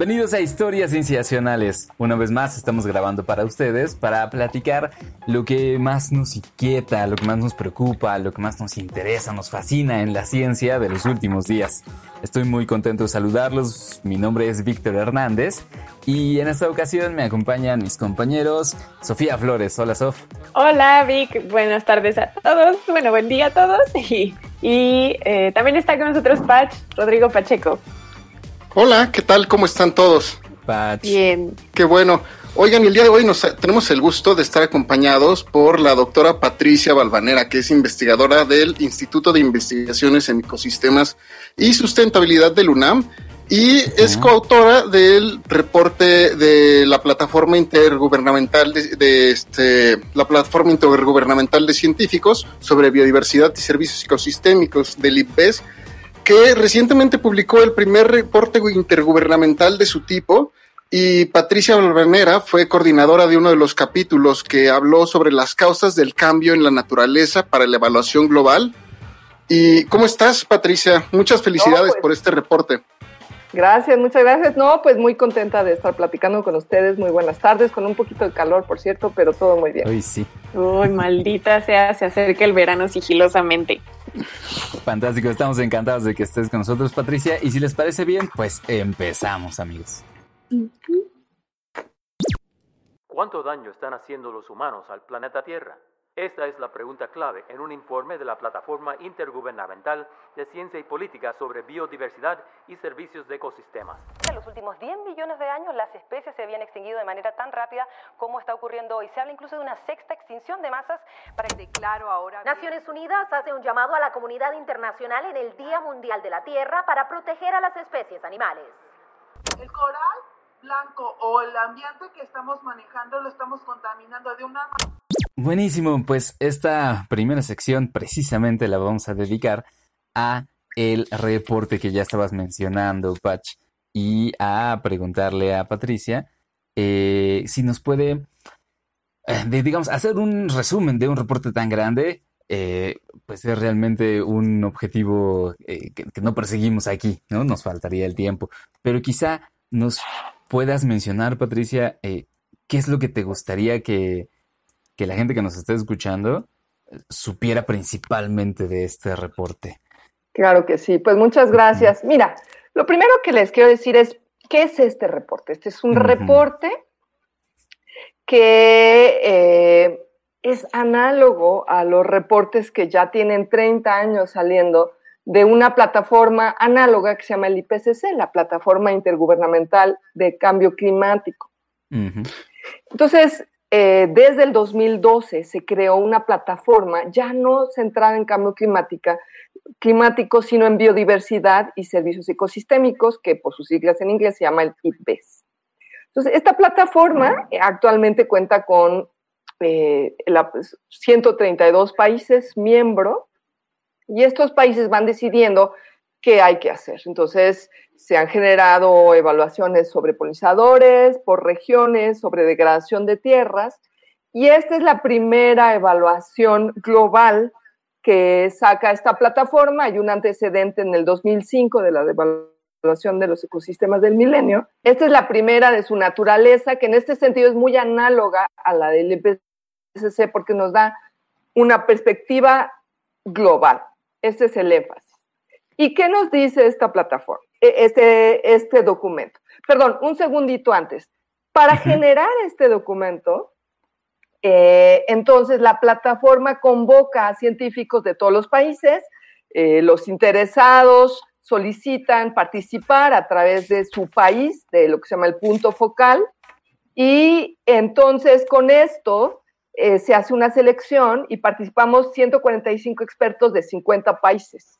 Bienvenidos a Historias Cienciacionales. Una vez más estamos grabando para ustedes para platicar lo que más nos inquieta, lo que más nos preocupa, lo que más nos interesa, nos fascina en la ciencia de los últimos días. Estoy muy contento de saludarlos. Mi nombre es Víctor Hernández y en esta ocasión me acompañan mis compañeros Sofía Flores. Hola, Sof. Hola, Vic. Buenas tardes a todos. Bueno, buen día a todos. Y, eh, también está con nosotros Pach, Rodrigo Pacheco. Hola, ¿qué tal? ¿Cómo están todos? Bien. Qué bueno. Oigan, el día de hoy nos, tenemos el gusto de estar acompañados por la doctora Patricia Balvanera, que es investigadora del Instituto de Investigaciones en Ecosistemas y Sustentabilidad del UNAM y es coautora del reporte de la plataforma intergubernamental de, de, este la plataforma intergubernamental de científicos sobre biodiversidad y servicios ecosistémicos del IPBES que recientemente publicó el primer reporte intergubernamental de su tipo y Patricia Balvanera fue coordinadora de uno de los capítulos que habló sobre las causas del cambio en la naturaleza para la evaluación global. ¿Y cómo estás, Patricia? Muchas felicidades no, pues, por este reporte. Gracias, muchas gracias. No, pues muy contenta de estar platicando con ustedes. Muy buenas tardes, con un poquito de calor, por cierto, pero todo muy bien. Uy, sí. Uy, maldita sea, se acerca el verano sigilosamente. Fantástico, estamos encantados de que estés con nosotros, Patricia. Y si les parece bien, pues empezamos, amigos. ¿Cuánto daño están haciendo los humanos al planeta Tierra? Esta es la pregunta clave en un informe de la Plataforma Intergubernamental de Ciencia y Política sobre Biodiversidad y Servicios de Ecosistemas. En los últimos 10 millones de años las especies se habían extinguido de manera tan rápida como está ocurriendo hoy. Se habla incluso de una sexta extinción de masas para que claro ahora. Naciones Unidas hace un llamado a la comunidad internacional en el Día Mundial de la Tierra para proteger a las especies animales. El coral blanco o el ambiente que estamos manejando lo estamos contaminando de una Buenísimo, pues esta primera sección precisamente la vamos a dedicar a el reporte que ya estabas mencionando, Patch, y a preguntarle a Patricia eh, si nos puede, eh, digamos, hacer un resumen de un reporte tan grande, eh, pues es realmente un objetivo que, no perseguimos aquí, ¿no? Nos faltaría el tiempo, pero quizá nos puedas mencionar, Patricia, qué es lo que te gustaría que que la gente que nos esté escuchando supiera principalmente de este reporte. Claro que sí, pues muchas gracias. Mira, lo primero que les quiero decir es, ¿qué es este reporte? Este es un uh -huh. reporte que eh, es análogo a los reportes que ya tienen 30 años saliendo de una plataforma análoga que se llama el IPCC, la Plataforma Intergubernamental de Cambio Climático. Uh -huh. Entonces, eh, desde el 2012 se creó una plataforma ya no centrada en cambio climático, sino en biodiversidad y servicios ecosistémicos, que por sus siglas en inglés se llama el IPBES. Entonces, esta plataforma actualmente cuenta con eh, la, 132 países miembros y estos países van decidiendo qué hay que hacer. Entonces, se han generado evaluaciones sobre polinizadores, por regiones, sobre degradación de tierras, y esta es la primera evaluación global que saca esta plataforma. Hay un antecedente en el 2005 de la evaluación de los ecosistemas del milenio. Esta es la primera de su naturaleza, que en este sentido es muy análoga a la del IPCC porque nos da una perspectiva global. Este es el énfasis. ¿Y qué nos dice esta plataforma, este, este documento? Perdón, un segundito antes. Para generar este documento, eh, entonces la plataforma convoca a científicos de todos los países, eh, los interesados solicitan participar a través de su país, de lo que se llama el punto focal, y entonces con esto eh, se hace una selección y participamos 145 expertos de 50 países.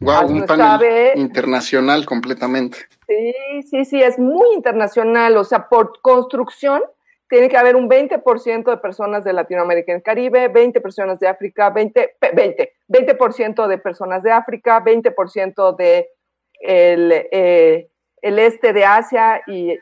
Wow, un panel sabe, internacional completamente. Sí, sí, sí, es muy internacional. O sea, por construcción tiene que haber un 20% de personas de Latinoamérica y el Caribe, 20 personas de África, 20, 20, 20% de personas de África, 20% de el, eh, el este de Asia y,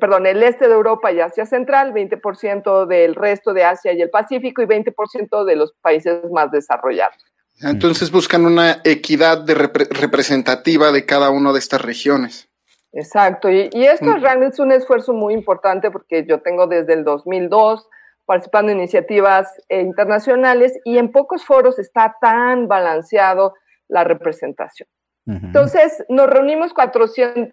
perdón, el este de Europa y Asia Central, 20% del resto de Asia y el Pacífico y 20% de los países más desarrollados. Entonces buscan una equidad de repre- representativa de cada una de estas regiones. Exacto, y, y esto Mm. realmente es un esfuerzo muy importante porque yo tengo desde el 2002 participando en iniciativas eh, internacionales y en pocos foros está tan balanceado la representación. Entonces, nos reunimos 400,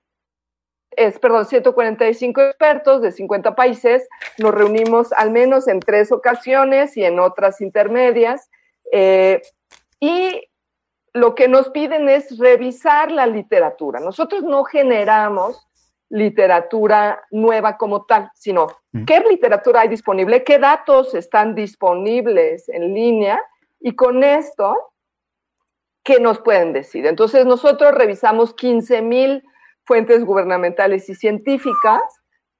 es, perdón, 145 expertos de 50 países, nos reunimos al menos en tres ocasiones y en otras intermedias, eh, y lo que nos piden es revisar la literatura. Nosotros no generamos literatura nueva como tal, sino Mm. qué literatura hay disponible, qué datos están disponibles en línea, y con esto ¿qué nos pueden decir? Entonces nosotros revisamos 15 mil fuentes gubernamentales y científicas,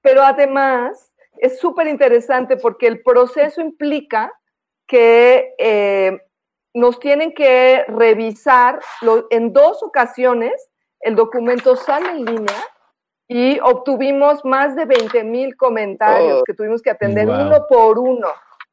pero además es súper interesante porque el proceso implica que eh, nos tienen que revisar lo- en dos ocasiones, el documento sale en línea y obtuvimos más de 20 mil comentarios Oh. que tuvimos que atender Wow. uno por uno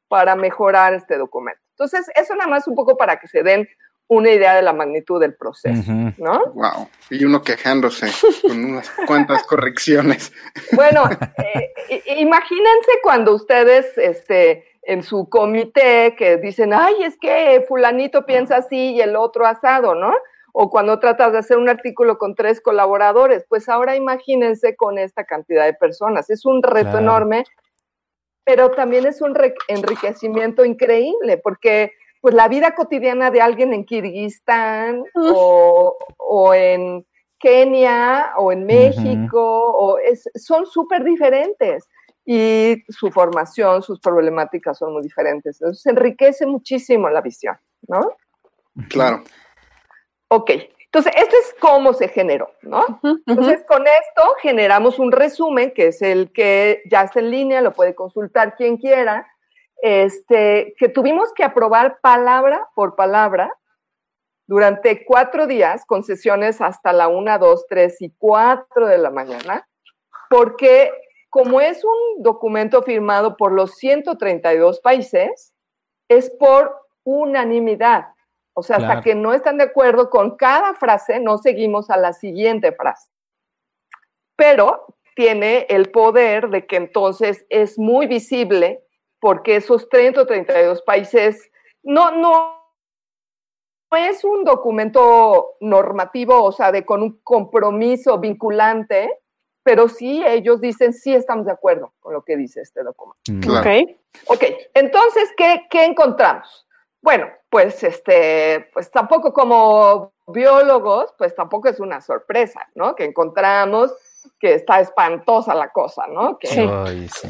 para mejorar este documento. Entonces, eso nada más un poco para que se den una idea de la magnitud del proceso, Ujú. ¿no? Wow. Y uno quejándose con unas cuantas correcciones. Bueno, eh, imagínense cuando ustedes, este, en su comité que dicen, ay, es que fulanito piensa así y el otro asado, ¿no? O cuando tratas de hacer un artículo con tres colaboradores, pues ahora imagínense con esta cantidad de personas. Es un reto Claro. enorme, pero también es un enriquecimiento increíble, porque pues la vida cotidiana de alguien en Kirguistán o, o en Kenia o en México o es- son súper diferentes y su formación, sus problemáticas son muy diferentes. Entonces enriquece muchísimo la visión, ¿no? Claro. Ok, entonces esto es cómo se generó, ¿no? Entonces, con esto generamos un resumen, que es el que ya está en línea, lo puede consultar quien quiera, este, que tuvimos que aprobar palabra por palabra durante cuatro días, con sesiones hasta la 1, 2, 3 y 4 de la mañana, porque como es un documento firmado por los 132 países, es por unanimidad. O sea, hasta que no están de acuerdo con cada frase, no seguimos a la siguiente frase. Pero tiene el poder de que entonces es muy visible porque esos 132 países no, no, no es un documento normativo, o sea, de con un compromiso vinculante, pero sí ellos dicen sí estamos de acuerdo con lo que dice este documento. Mm. Claro. Ok. Ok, entonces, ¿qué, qué encontramos? Bueno, pues este, pues tampoco como biólogos, pues tampoco es una sorpresa, ¿no? Que encontramos que está espantosa la cosa, ¿no? Que, Ay, sí.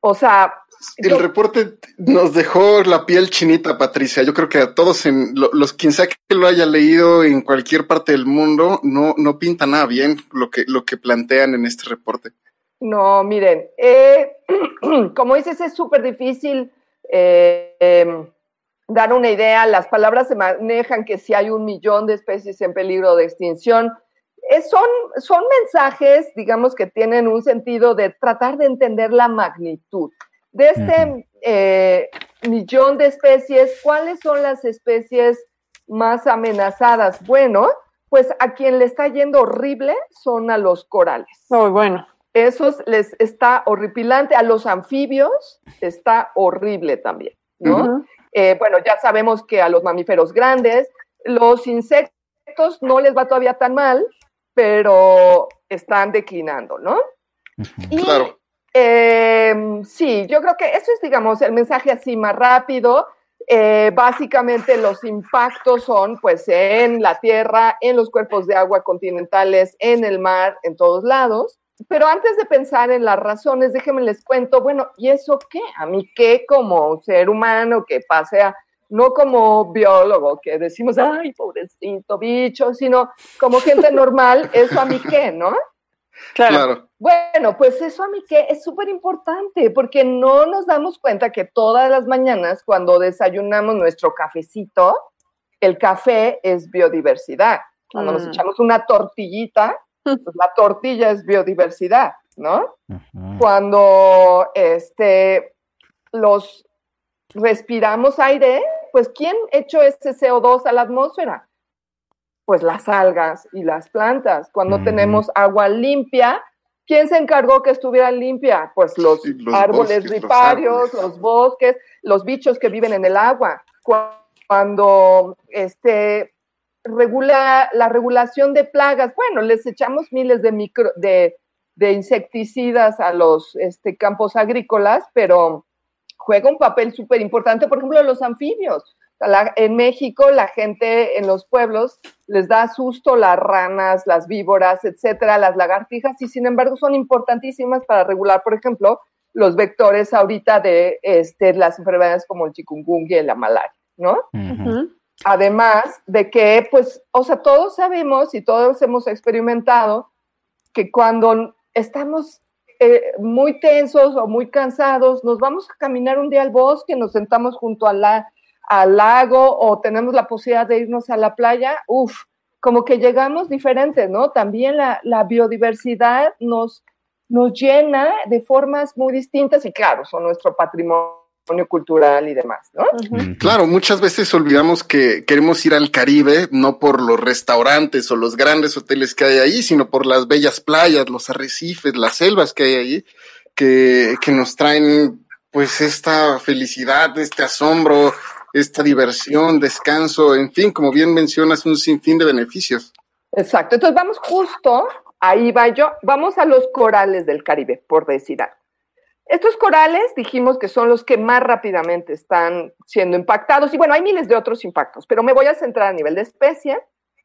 O sea, El yo- reporte nos dejó la piel chinita, Patricia. Yo creo que a todos, en lo- los quien sea que lo haya leído en cualquier parte del mundo, no, no pinta nada bien lo que, lo que plantean en este reporte. No, miren, eh, como dices, es súper difícil eh, em, dar una idea. Las palabras se manejan que si hay un millón de especies en peligro de extinción. Eh, son, son mensajes, digamos, que tienen un sentido de tratar de entender la magnitud de este eh, millón de especies. ¿Cuáles son las especies más amenazadas? Bueno, pues a quien le está yendo horrible son a los corales. Muy bueno. Esos les está horripilante. A los anfibios está horrible también, ¿no? Eh, bueno, ya sabemos que a los mamíferos grandes, los insectos no les va todavía tan mal, pero están declinando, ¿no? Y Claro. Eh, sí, yo creo que eso es, digamos, el mensaje así más rápido. Eh, básicamente los impactos son pues en la tierra, en los cuerpos de agua continentales, en el mar, en todos lados. Pero antes de pensar en las razones, déjenme les cuento, bueno, ¿y eso qué? A mí qué como ser humano que pase a, no como biólogo que decimos, ay, pobrecito bicho, sino como gente normal, ¿eso a mí qué, no? Claro. Claro. Bueno, pues eso a mí que es súper importante porque no nos damos cuenta que todas las mañanas cuando desayunamos nuestro cafecito, el café es biodiversidad. Cuando nos Mm. echamos una tortillita, pues la tortilla es biodiversidad, ¿no? Cuando este, los respiramos aire, pues ¿quién echó ese CO2 a la atmósfera? Pues las algas y las plantas. Cuando Ujú. tenemos agua limpia, ¿quién se encargó que estuviera limpia? Pues los, Sí, los árboles bosques, los riparios, árboles. los bosques, los bichos que viven en el agua. Cu- Cuando este, regula la regulación de plagas, bueno, les echamos miles de micro, de, de insecticidas a los este, campos agrícolas, pero juega un papel súper importante, por ejemplo, los anfibios. La- en México, la gente en los pueblos les da susto las ranas, las víboras, etcétera, las lagartijas, y sin embargo son importantísimas para regular, por ejemplo, los vectores ahorita de este, las enfermedades como el chikungunya y la malaria, ¿no? Además de que, pues, o sea, todos sabemos y todos hemos experimentado que cuando estamos eh, muy tensos o muy cansados, nos vamos a caminar un día al bosque, nos sentamos junto al, la- al lago o tenemos la posibilidad de irnos a la playa, uff, como que llegamos diferentes, ¿no? También la, la biodiversidad nos, nos llena de formas muy distintas y claro, son nuestro patrimonio cultural y demás, ¿no? Ujú. Claro, muchas veces olvidamos que queremos ir al Caribe no por los restaurantes o los grandes hoteles que hay ahí, sino por las bellas playas, los arrecifes, las selvas que hay ahí, que, que nos traen pues esta felicidad, este asombro, esta diversión, descanso, en fin, como bien mencionas, un sinfín de beneficios. Exacto. Entonces vamos justo, ahí va yo, vamos a los corales del Caribe, por decir algo. Estos corales dijimos que son los que más rápidamente están siendo impactados y bueno, hay miles de otros impactos, pero me voy a centrar a nivel de especie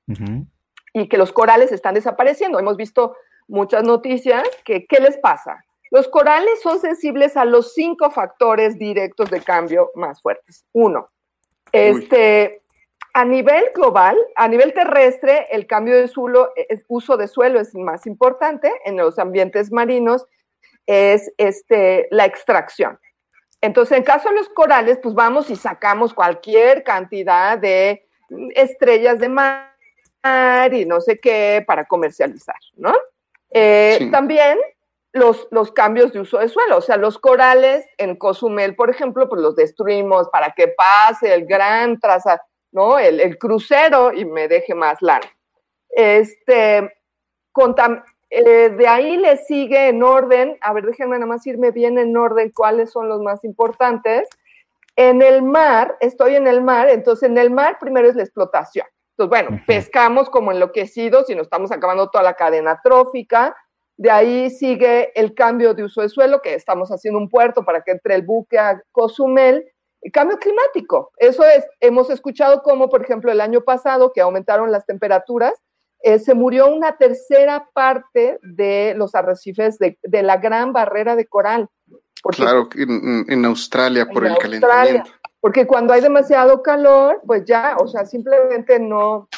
Ujú. y que los corales están desapareciendo. Hemos visto muchas noticias que ¿qué les pasa? Los corales son sensibles a los cinco factores directos de cambio más fuertes. Uno, este, a nivel global, a nivel terrestre, el cambio de suelo, es- uso de suelo es más importante en los ambientes marinos, es este, la extracción. Entonces, en caso de los corales, pues vamos y sacamos cualquier cantidad de mm, estrellas de mar y no sé qué para comercializar, ¿no? Eh, Sí. También los, los cambios de uso de suelo, o sea, los corales en Cozumel, por ejemplo, pues los destruimos para que pase el gran traza, ¿no? El, el crucero y me deje más lana. Este, eh, de ahí le sigue en orden, a ver, déjenme nada más irme bien en orden cuáles son los más importantes. En el mar, estoy en el mar, entonces en el mar primero es la explotación. Entonces, bueno, pescamos como enloquecidos y nos estamos acabando toda la cadena trófica. De ahí sigue el cambio de uso de suelo, que estamos haciendo un puerto para que entre el buque a Cozumel. El cambio climático, eso es, hemos escuchado como, por ejemplo, el año pasado, que aumentaron las temperaturas, eh, se murió una tercera parte de los arrecifes de, de la gran barrera de coral. Porque Claro, en, en Australia por en el Australia, calentamiento. Porque cuando hay demasiado calor, pues ya, o sea, simplemente no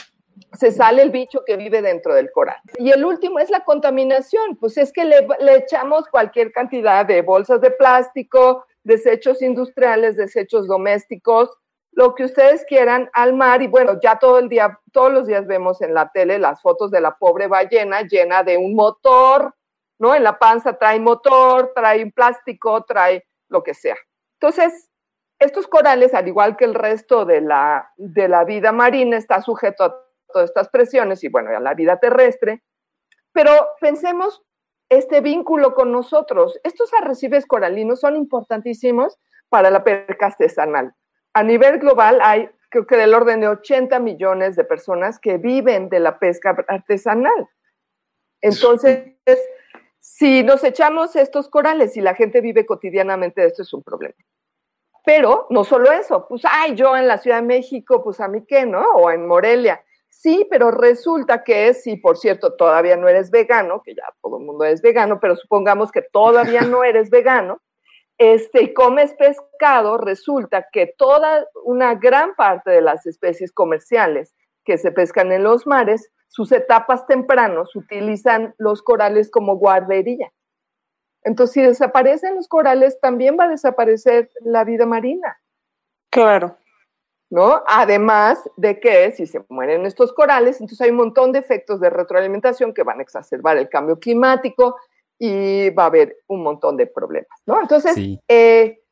se sale el bicho que vive dentro del coral. Y el último es la contaminación, pues es que le, echamos cualquier cantidad de bolsas de plástico, desechos industriales, desechos domésticos, lo que ustedes quieran al mar y bueno, ya todo el día, todos los días vemos en la tele las fotos de la pobre ballena llena de un motor, ¿no? En la panza trae motor, trae plástico, trae lo que sea. Entonces, estos corales, al igual que el resto de la, de la vida marina, está sujeto a todas estas presiones y bueno, a la vida terrestre, pero pensemos este vínculo con nosotros. Estos arrecifes coralinos son importantísimos para la pesca artesanal. A nivel global hay, creo que del orden de 80 millones de personas que viven de la pesca artesanal. Entonces, si nos echamos estos corales y la gente vive cotidianamente esto, es un problema. Pero no solo eso, pues, ay, yo en la Ciudad de México, pues a mí qué, ¿no? O en Morelia. Sí, pero resulta que si, por cierto, todavía no eres vegano, que ya todo el mundo es vegano, pero supongamos que todavía no eres vegano, este, y comes pescado, resulta que toda una gran parte de las especies comerciales que se pescan en los mares, sus etapas tempranos utilizan los corales como guardería. Entonces, si desaparecen los corales, también va a desaparecer la vida marina. Claro. ¿No? Además de que si se mueren estos corales, entonces hay un montón de efectos de retroalimentación que van a exacerbar el cambio climático y va a haber un montón de problemas, ¿no? Entonces, eh,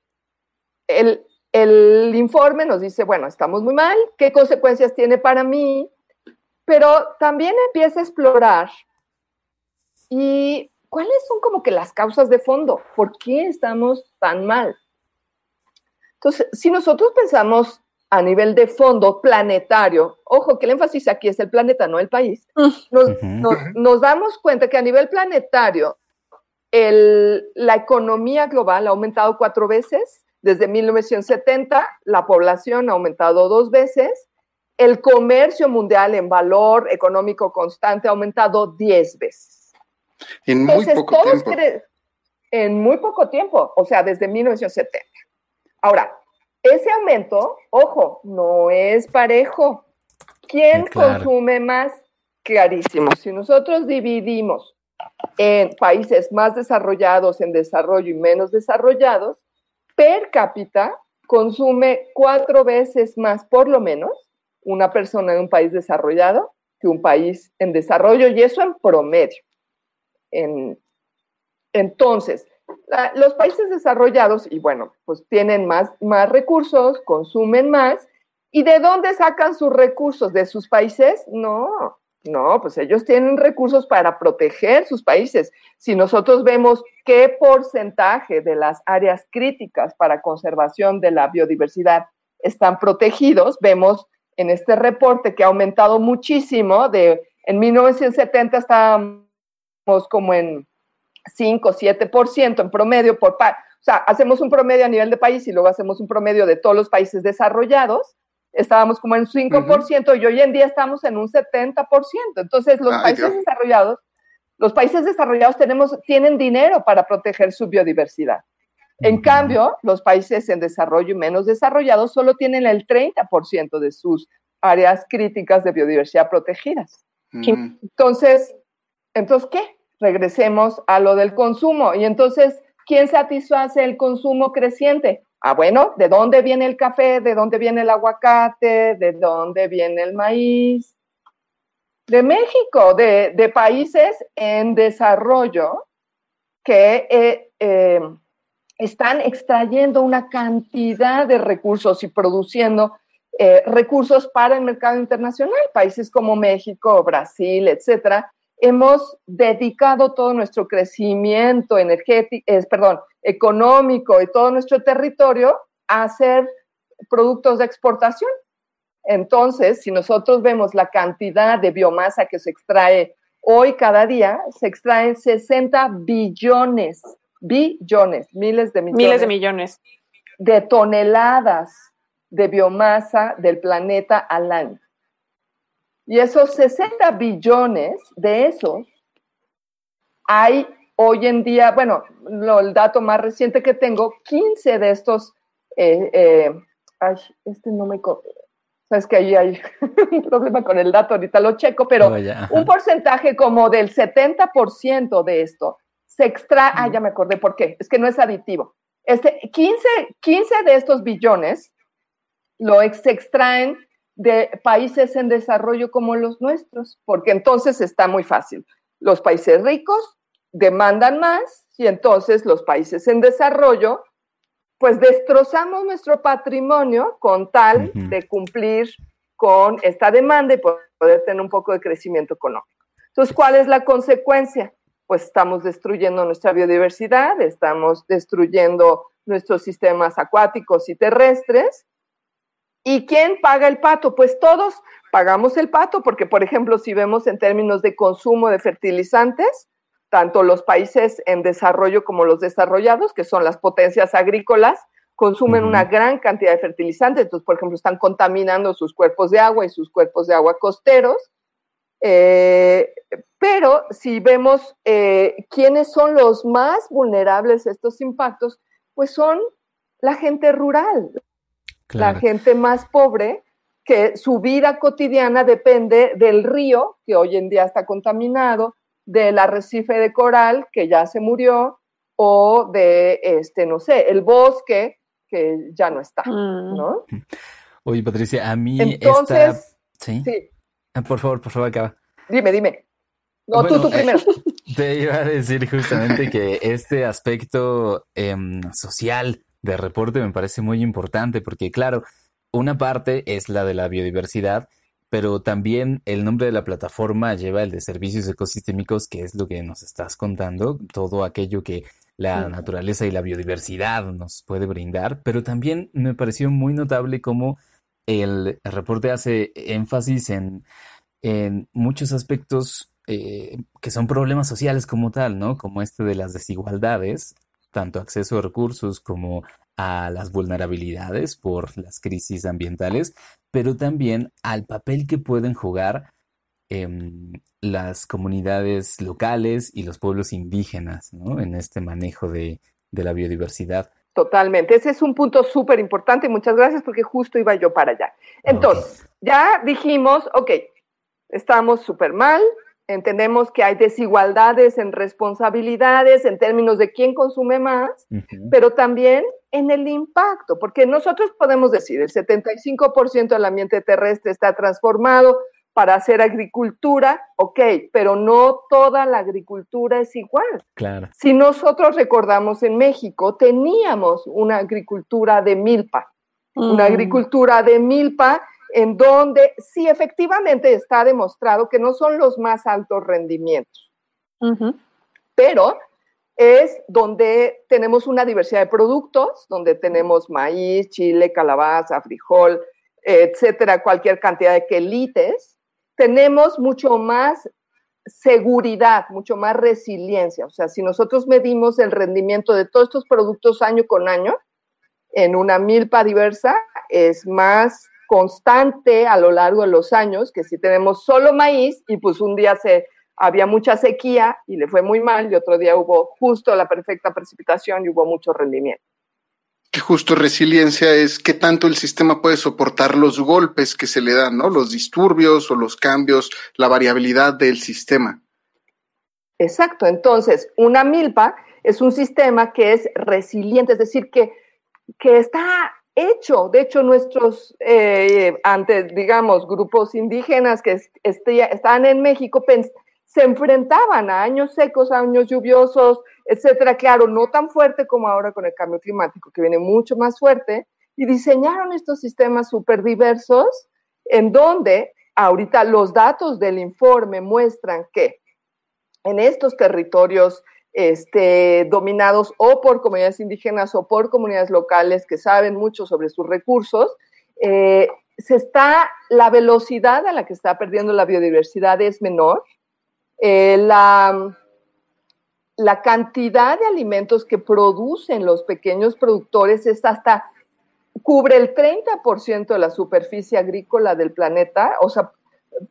el, el informe nos dice, bueno, estamos muy mal, ¿qué consecuencias tiene para mí? Pero también empieza a explorar y cuáles son como que las causas de fondo, ¿por qué estamos tan mal? Entonces, si nosotros pensamos a nivel de fondo planetario, ojo que el énfasis aquí es el planeta, no el país, mm. nos, damos cuenta que a nivel planetario la economía global ha aumentado cuatro veces, desde 1970 la población ha aumentado dos veces, el comercio mundial en valor económico constante ha aumentado diez veces. En muy poco tiempo. En muy poco tiempo, o sea, desde 1970. Ahora, ese aumento, ojo, no es parejo. ¿Quién consume más? Clarísimo. Si nosotros dividimos en países más desarrollados, en desarrollo y menos desarrollados, per cápita consume cuatro veces más, por lo menos, una persona en un país desarrollado que un país en desarrollo, y eso en promedio. entonces, los países desarrollados, y bueno, pues tienen más, más recursos, consumen más, ¿y de dónde sacan sus recursos? ¿De sus países? No, no, pues ellos tienen recursos para proteger sus países. Si nosotros vemos qué porcentaje de las áreas críticas para conservación de la biodiversidad están protegidos, vemos en este reporte que ha aumentado muchísimo, de en 1970 estábamos como en 5, 7% en promedio por O sea, hacemos un promedio a nivel de país y luego hacemos un promedio de todos los países desarrollados. Estábamos como en 5% y hoy en día estamos en un 70%. Entonces, los países desarrollados, los países desarrollados tenemos, tienen dinero para proteger su biodiversidad. En cambio, los países en desarrollo y menos desarrollados solo tienen el 30% de sus áreas críticas de biodiversidad protegidas. Entonces, ¿entonces qué? Regresemos a lo del consumo. Y entonces, ¿quién satisface el consumo creciente? Ah, bueno, ¿de dónde viene el café? ¿De dónde viene el aguacate? ¿De dónde viene el maíz? De México, de, países en desarrollo que eh, eh, están extrayendo una cantidad de recursos y produciendo eh, recursos para el mercado internacional. Países como México, Brasil, etcétera, hemos dedicado todo nuestro crecimiento energético, perdón, económico y todo nuestro territorio a hacer productos de exportación. Entonces, si nosotros vemos la cantidad de biomasa que se extrae hoy cada día, se extraen 60 billones, billones, miles de millones. Miles de millones. De toneladas de biomasa del planeta al año. Y esos 60 billones de esos, hay hoy en día, bueno, el dato más reciente que tengo, 15 de estos, eh, eh, ay, este no me... Sabes que ahí hay un problema con el dato, ahorita lo checo, pero oh, un porcentaje como del 70% de esto se extrae, ah, ya me acordé por qué, es que no es aditivo. Este, 15, 15 de estos billones lo se extraen de países en desarrollo como los nuestros, porque entonces está muy fácil. Los países ricos demandan más y entonces los países en desarrollo, pues destrozamos nuestro patrimonio con tal de cumplir con esta demanda y poder tener un poco de crecimiento económico. Entonces, ¿cuál es la consecuencia? Pues estamos destruyendo nuestra biodiversidad, estamos destruyendo nuestros sistemas acuáticos y terrestres ¿Y quién paga el pato? Pues todos pagamos el pato, porque por ejemplo, si vemos en términos de consumo de fertilizantes, tanto los países en desarrollo como los desarrollados, que son las potencias agrícolas, consumen una gran cantidad de fertilizantes. Entonces, por ejemplo, están contaminando sus cuerpos de agua y sus cuerpos de agua costeros. Eh, pero si vemos eh, quiénes son los más vulnerables a estos impactos, pues son la gente rural, la gente más pobre, que su vida cotidiana depende del río, que hoy en día está contaminado, del arrecife de coral, que ya se murió, o de, este, no sé, el bosque, que ya no está, mm. ¿no? Oye, Patricia, a mí Entonces, esta... ¿Sí? Sí, Ah, Por favor, por favor, acaba. dime, dime. No, Bueno, tú, tú primero. Te iba a decir justamente que este aspecto em, social del reporte me parece muy importante porque, claro, una parte es la de la biodiversidad, pero también el nombre de la plataforma lleva el de servicios ecosistémicos, que es lo que nos estás contando, todo aquello que la naturaleza y la biodiversidad nos puede brindar, pero también me pareció muy notable cómo el reporte hace énfasis en, en muchos aspectos eh, que son problemas sociales como tal, ¿no? Como este de las desigualdades, tanto acceso a recursos como a las vulnerabilidades por las crisis ambientales, pero también al papel que pueden jugar em, las comunidades locales y los pueblos indígenas, ¿no? En este manejo de, de la biodiversidad. Totalmente. Ese es un punto súper importante. Muchas gracias porque justo iba yo para allá. Entonces, ya dijimos, ok, estamos súper mal, entendemos que hay desigualdades en responsabilidades en términos de quién consume más, Ujú. pero también en el impacto, porque nosotros podemos decir, el 75% del ambiente terrestre está transformado para hacer agricultura, ok, pero no toda la agricultura es igual. Claro. Si nosotros recordamos en México, teníamos una agricultura de milpa, una Mm. agricultura de milpa en donde sí efectivamente está demostrado que no son los más altos rendimientos, pero es donde tenemos una diversidad de productos, donde tenemos maíz, chile, calabaza, frijol, etcétera, cualquier cantidad de quelites, tenemos mucho más seguridad, mucho más resiliencia. O sea, si nosotros medimos el rendimiento de todos estos productos año con año, en una milpa diversa es más constante a lo largo de los años que si tenemos solo maíz y pues un día se había mucha sequía y le fue muy mal y otro día hubo justo la perfecta precipitación y hubo mucho rendimiento. Que justo resiliencia es qué tanto el sistema puede soportar los golpes que se le dan, ¿no? Los disturbios o los cambios, la variabilidad del sistema. Exacto, entonces una milpa es un sistema que es resiliente, es decir, que, que está hecho, de hecho nuestros, eh, antes, digamos, grupos indígenas que est- este- en México se enfrentaban a años secos, años lluviosos, etcétera, claro, no tan fuerte como ahora con el cambio climático, que viene mucho más fuerte, y diseñaron estos sistemas súper diversos en donde ahorita los datos del informe muestran que en estos territorios este, dominados o por comunidades indígenas o por comunidades locales que saben mucho sobre sus recursos, eh, se está, la velocidad a la que está perdiendo la biodiversidad es menor, eh, la, la cantidad de alimentos que producen los pequeños productores es hasta, cubre el 30% de la superficie agrícola del planeta, o sea,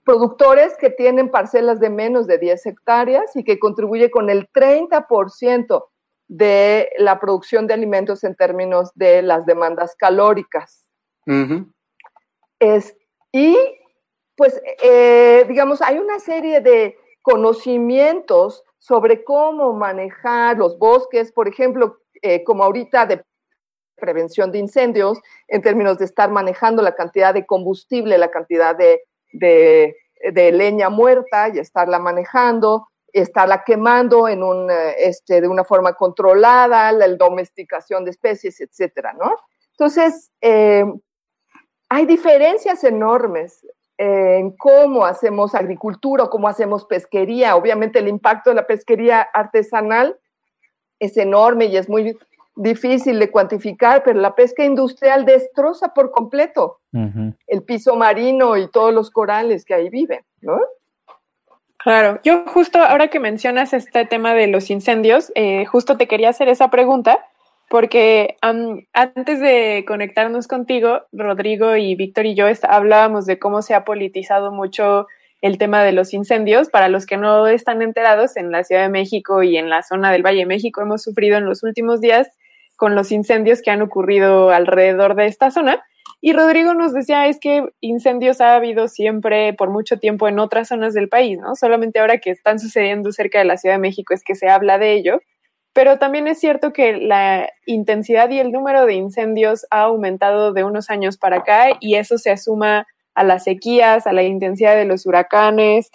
productores que tienen parcelas de menos de 10 hectáreas y que contribuye con el 30% de la producción de alimentos en términos de las demandas calóricas. Es, y pues, eh, digamos, hay una serie de conocimientos sobre cómo manejar los bosques, por ejemplo, eh, como ahorita de prevención de incendios, en términos de estar manejando la cantidad de combustible, la cantidad de, de, leña muerta y estarla manejando, estarla quemando en un, eh, este, de una forma controlada, la domesticación de especies, etcétera, ¿no? Entonces, eh, hay diferencias enormes en cómo hacemos agricultura o cómo hacemos pesquería. Obviamente el impacto de la pesquería artesanal es enorme y es muy difícil de cuantificar, pero la pesca industrial destroza por completo el piso marino y todos los corales que ahí viven, ¿no? Claro, yo justo ahora que mencionas este tema de los incendios, eh, justo te quería hacer esa pregunta, porque am, antes de conectarnos contigo, Rodrigo y Víctor y yo hablábamos de cómo se ha politizado mucho el tema de los incendios. Para los que no están enterados, en la Ciudad de México y en la zona del Valle de México hemos sufrido en los últimos días con los incendios que han ocurrido alrededor de esta zona. Y Rodrigo nos decía, es que incendios ha habido siempre por mucho tiempo en otras zonas del país, ¿no? Solamente ahora que están sucediendo cerca de la Ciudad de México es que se habla de ello. pero también es cierto que la intensidad y el número de incendios ha aumentado de unos años para acá y eso se asuma a las sequías, a la intensidad de los huracanes.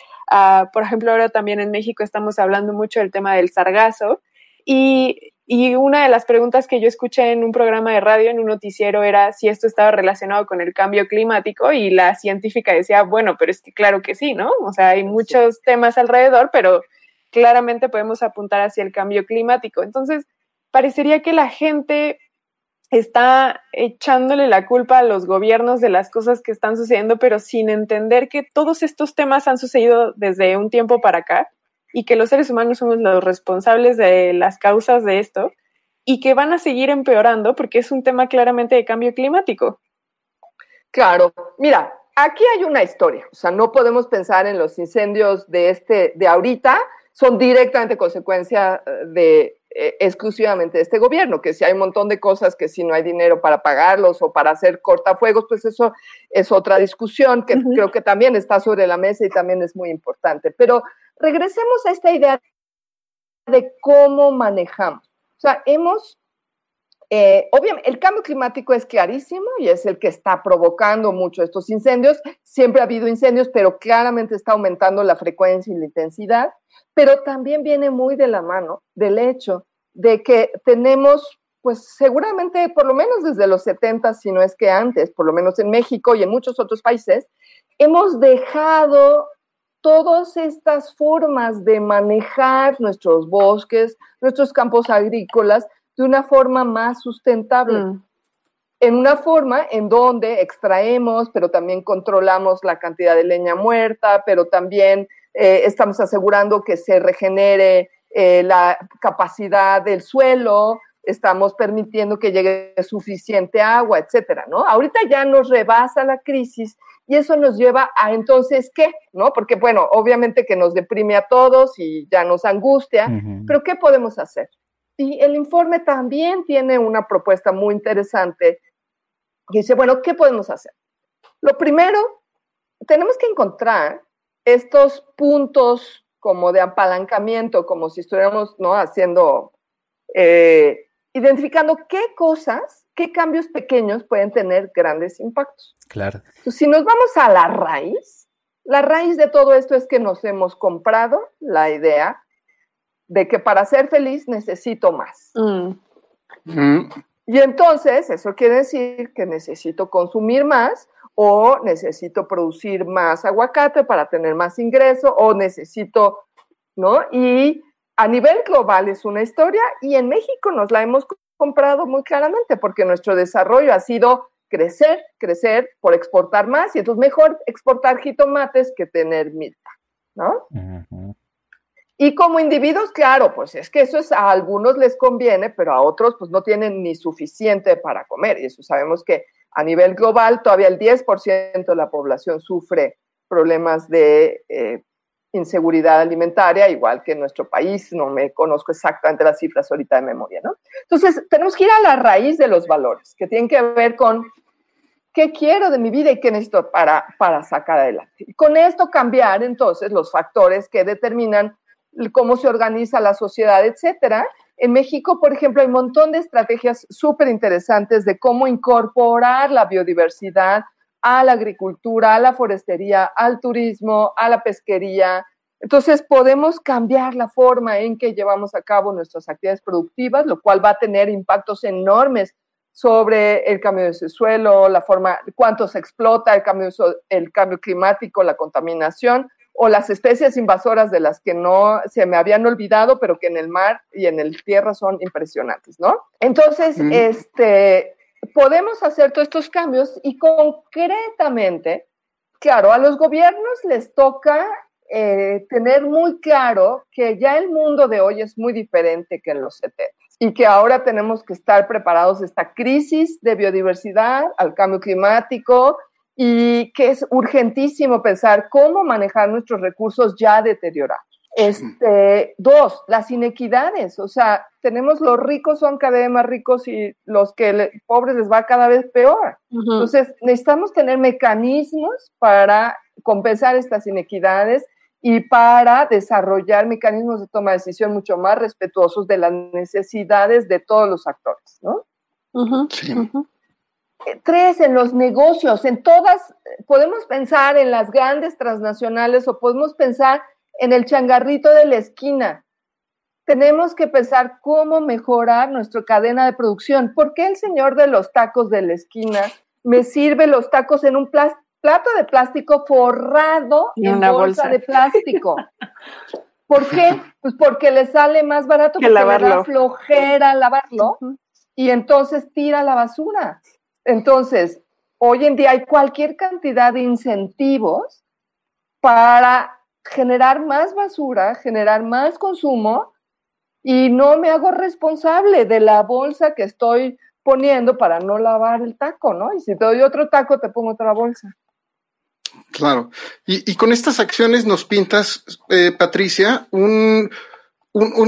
por ejemplo, ahora también en México estamos hablando mucho del tema del sargazo y, y una de las preguntas que yo escuché en un programa de radio, en un noticiero, era si esto estaba relacionado con el cambio climático y la científica decía, bueno, pero es que claro que sí, ¿no? O sea, hay muchos temas alrededor, pero claramente podemos apuntar hacia el cambio climático. Entonces, parecería que la gente está echándole la culpa a los gobiernos de las cosas que están sucediendo, pero sin entender que todos estos temas han sucedido desde un tiempo para acá y que los seres humanos somos los responsables de las causas de esto y que van a seguir empeorando porque es un tema claramente de cambio climático. Claro, mira, aquí hay una historia, o sea, no podemos pensar en los incendios de este de ahorita. Son directamente consecuencia eh, de eh, exclusivamente de este gobierno, que si hay un montón de cosas que si no hay dinero para pagarlos o para hacer cortafuegos, pues eso es otra discusión que creo que también está sobre la mesa y también es muy importante. Pero regresemos a esta idea de cómo manejamos. O sea, hemos eh, obviamente, el cambio climático es clarísimo y es el que está provocando mucho estos incendios. Siempre ha habido incendios, pero claramente está aumentando la frecuencia y la intensidad. Pero también viene muy de la mano del hecho de que tenemos, pues seguramente por lo menos desde los 70, si no es que antes, por lo menos en México y en muchos otros países, hemos dejado todas estas formas de manejar nuestros bosques, nuestros campos agrícolas, de una forma más sustentable. Mm. En una forma en donde extraemos, pero también controlamos la cantidad de leña muerta, pero también eh, estamos asegurando que se regenere eh, la capacidad del suelo, estamos permitiendo que llegue suficiente agua, etcétera, ¿no? Ahorita ya nos rebasa la crisis y eso nos lleva a entonces qué, ¿no? Porque bueno, obviamente que nos deprime a todos y ya nos angustia, pero ¿qué podemos hacer? Y el informe también tiene una propuesta muy interesante que dice, bueno, ¿qué podemos hacer? Lo primero, tenemos que encontrar estos puntos como de apalancamiento, como si estuviéramos ¿no? haciendo, eh, identificando qué cosas, qué cambios pequeños pueden tener grandes impactos. Claro. si nos vamos a la raíz, la raíz de todo esto es que nos hemos comprado la idea de que para ser feliz necesito más. Mm. Mm. Y entonces eso quiere decir que necesito consumir más o necesito producir más aguacate para tener más ingreso o necesito, ¿no? Y a nivel global es una historia y en México nos la hemos comprado muy claramente porque nuestro desarrollo ha sido crecer, crecer por exportar más y entonces mejor exportar jitomates que tener milpa, ¿no? Y como individuos, claro, pues es que eso es, a algunos les conviene, pero a otros pues no tienen ni suficiente para comer. Y eso sabemos que a nivel global todavía el 10% de la población sufre problemas de eh, inseguridad alimentaria, igual que en nuestro país, no me conozco exactamente las cifras ahorita de memoria, ¿no? Entonces, tenemos que ir a la raíz de los valores, que tienen que ver con qué quiero de mi vida y qué necesito para, para sacar adelante. Y con esto cambiar entonces los factores que determinan cómo se organiza la sociedad, etcétera. En México, por ejemplo, hay un montón de estrategias súper interesantes de cómo incorporar la biodiversidad a la agricultura, a la forestería, al turismo, a la pesquería. Entonces, podemos cambiar la forma en que llevamos a cabo nuestras actividades productivas, lo cual va a tener impactos enormes sobre el cambio de suelo, la forma, cuánto se explota, el cambio, el cambio climático, la contaminación o las especies invasoras de las que no se me habían olvidado, pero que en el mar y en el tierra son impresionantes, ¿no? Entonces, este, podemos hacer todos estos cambios y concretamente, claro, a los gobiernos les toca eh, tener muy claro que ya el mundo de hoy es muy diferente que en los 70 y que ahora tenemos que estar preparados a esta crisis de biodiversidad, al cambio climático y que es urgentísimo pensar cómo manejar nuestros recursos ya deteriorados. Este, dos, las inequidades, o sea, tenemos los ricos son cada vez más ricos y los que pobres les va cada vez peor. Entonces, necesitamos tener mecanismos para compensar estas inequidades y para desarrollar mecanismos de toma de decisión mucho más respetuosos de las necesidades de todos los actores, ¿no? Eh, tres, en los negocios, en todas, podemos pensar en las grandes transnacionales o podemos pensar en el changarrito de la esquina. Tenemos que pensar cómo mejorar nuestra cadena de producción. ¿Por qué el señor de los tacos de la esquina me sirve los tacos en un plato de plástico forrado en una bolsa, de plástico. ¿Por qué? Pues porque le sale más barato que lavarlo. le da flojera lavarlo y entonces tira la basura. Entonces, hoy en día hay cualquier cantidad de incentivos para generar más basura, generar más consumo y no me hago responsable de la bolsa que estoy poniendo para no lavar el taco, ¿no? Y si te doy otro taco, te pongo otra bolsa. Claro. Y, con estas acciones nos pintas, eh, Patricia, un,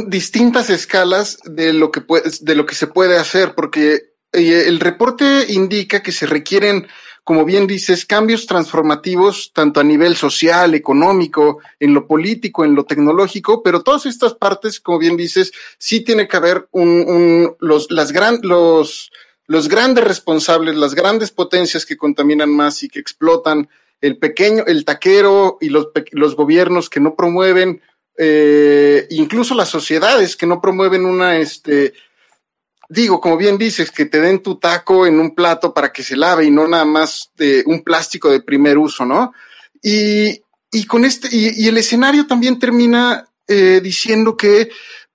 distintas escalas de lo que de lo que se puede hacer, porque el reporte indica que se requieren, como bien dices, cambios transformativos tanto a nivel social, económico, en lo político, en lo tecnológico, pero todas estas partes, como bien dices, sí tiene que haber un, los, las gran, los, los grandes responsables, las grandes potencias que contaminan más y que explotan el pequeño, el taquero y los, los gobiernos que no promueven, eh, incluso las sociedades que no promueven una, este, digo, como bien dices, que te den tu taco en un plato para que se lave y no nada más de un plástico de primer uso, ¿no? Y, y con este, y, el escenario también termina eh, diciendo que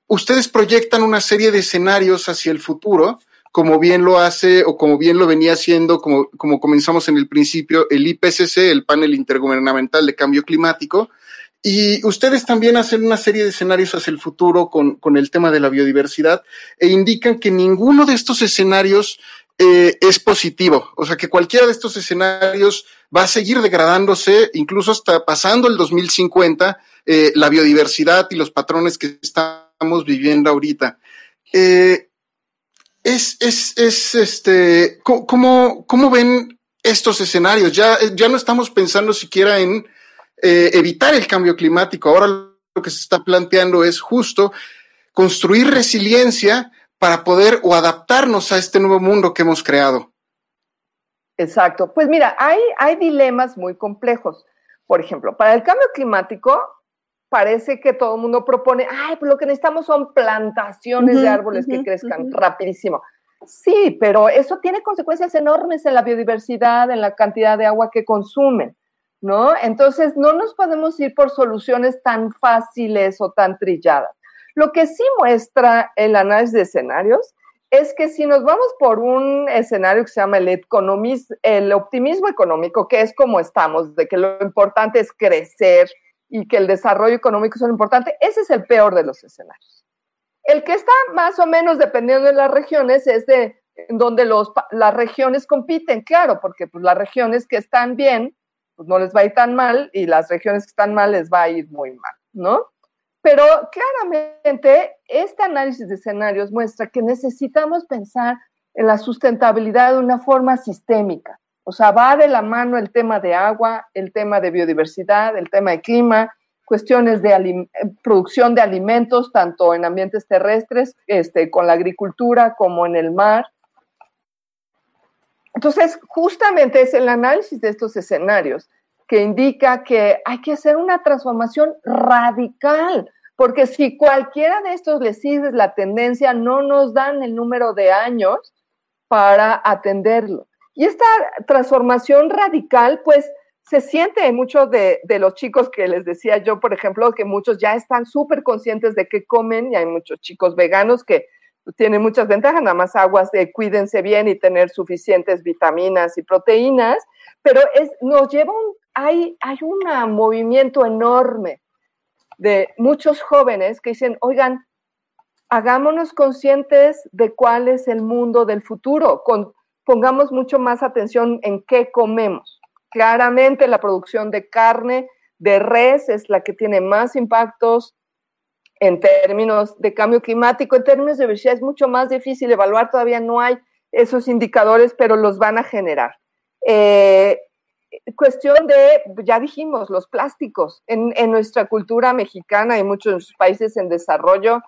ustedes proyectan una serie de escenarios hacia el futuro como bien lo hace o como bien lo venía haciendo, como, como comenzamos en el principio, el IPCC, el Panel Intergubernamental de Cambio Climático. Y ustedes también hacen una serie de escenarios hacia el futuro con, con el tema de la biodiversidad e indican que ninguno de estos escenarios eh, es positivo. O sea, que cualquiera de estos escenarios va a seguir degradándose, incluso hasta pasando el 2050, eh, la biodiversidad y los patrones que estamos viviendo ahorita. Eh, es, es, es este, ¿cómo, cómo ven estos escenarios? Ya, ya no estamos pensando siquiera en eh, evitar el cambio climático. Ahora lo que se está planteando es justo construir resiliencia para poder o adaptarnos a este nuevo mundo que hemos creado. Exacto. Pues mira, hay, hay dilemas muy complejos. Por ejemplo, para el cambio climático, parece que todo el mundo propone, ay, pues lo que necesitamos son plantaciones de árboles que crezcan rapidísimo. Sí, pero eso tiene consecuencias enormes en la biodiversidad, en la cantidad de agua que consumen, ¿no? Entonces, no nos podemos ir por soluciones tan fáciles o tan trilladas. Lo que sí muestra el análisis de escenarios es que si nos vamos por un escenario que se llama el, el optimismo económico, que es como estamos, de que lo importante es crecer, y que el desarrollo económico es importante, ese es el peor de los escenarios. El que está más o menos dependiendo de las regiones es de donde las regiones compiten, claro, porque pues, las regiones que están bien, pues no les va a ir tan mal y las regiones que están mal les va a ir muy mal, ¿no? Pero claramente este análisis de escenarios muestra que necesitamos pensar en la sustentabilidad de una forma sistémica. O sea, va de la mano el tema de agua, el tema de biodiversidad, el tema de clima, cuestiones de producción de alimentos, tanto en ambientes terrestres, este, con la agricultura, como en el mar. Entonces, justamente es el análisis de estos escenarios que indica que hay que hacer una transformación radical, porque si cualquiera de estos le sigue la tendencia, no nos dan el número de años para atenderlo. Y esta transformación radical, pues, se siente en muchos de, los chicos que les decía yo, por ejemplo, que muchos ya están súper conscientes de qué comen y hay muchos chicos veganos que tienen muchas ventajas, nada más aguas de cuídense bien y tener suficientes vitaminas y proteínas, pero es, nos lleva un, hay, hay un movimiento enorme de muchos jóvenes que dicen, oigan, hagámonos conscientes de cuál es el mundo del futuro, con, pongamos mucho más atención en qué comemos. Claramente la producción de carne de res es la que tiene más impactos en términos de cambio climático, en términos de diversidad es mucho más difícil evaluar, todavía no hay esos indicadores, pero los van a generar. Eh, cuestión de, ya dijimos, los plásticos. En, en nuestra cultura mexicana y muchos países en desarrollo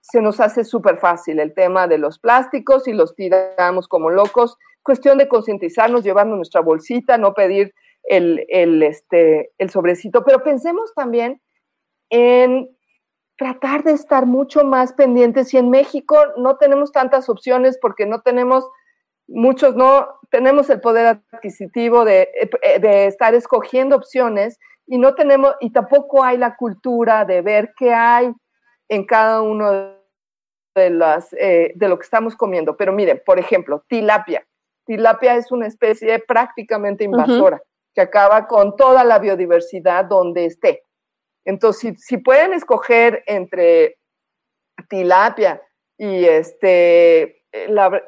se nos hace súper fácil el tema de los plásticos y los tiramos como locos. Cuestión de concientizarnos, llevarnos nuestra bolsita, no pedir el, el, este, el sobrecito, pero pensemos también en tratar de estar mucho más pendientes y en México no tenemos tantas opciones porque no tenemos, muchos no tenemos el poder adquisitivo de, de estar escogiendo opciones y no tenemos, y tampoco hay la cultura de ver qué hay en cada uno de, las, eh, de lo que estamos comiendo. Pero miren, por ejemplo, tilapia. Tilapia es una especie prácticamente invasora que acaba con toda la biodiversidad donde esté. Entonces, si, pueden escoger entre tilapia y este, la,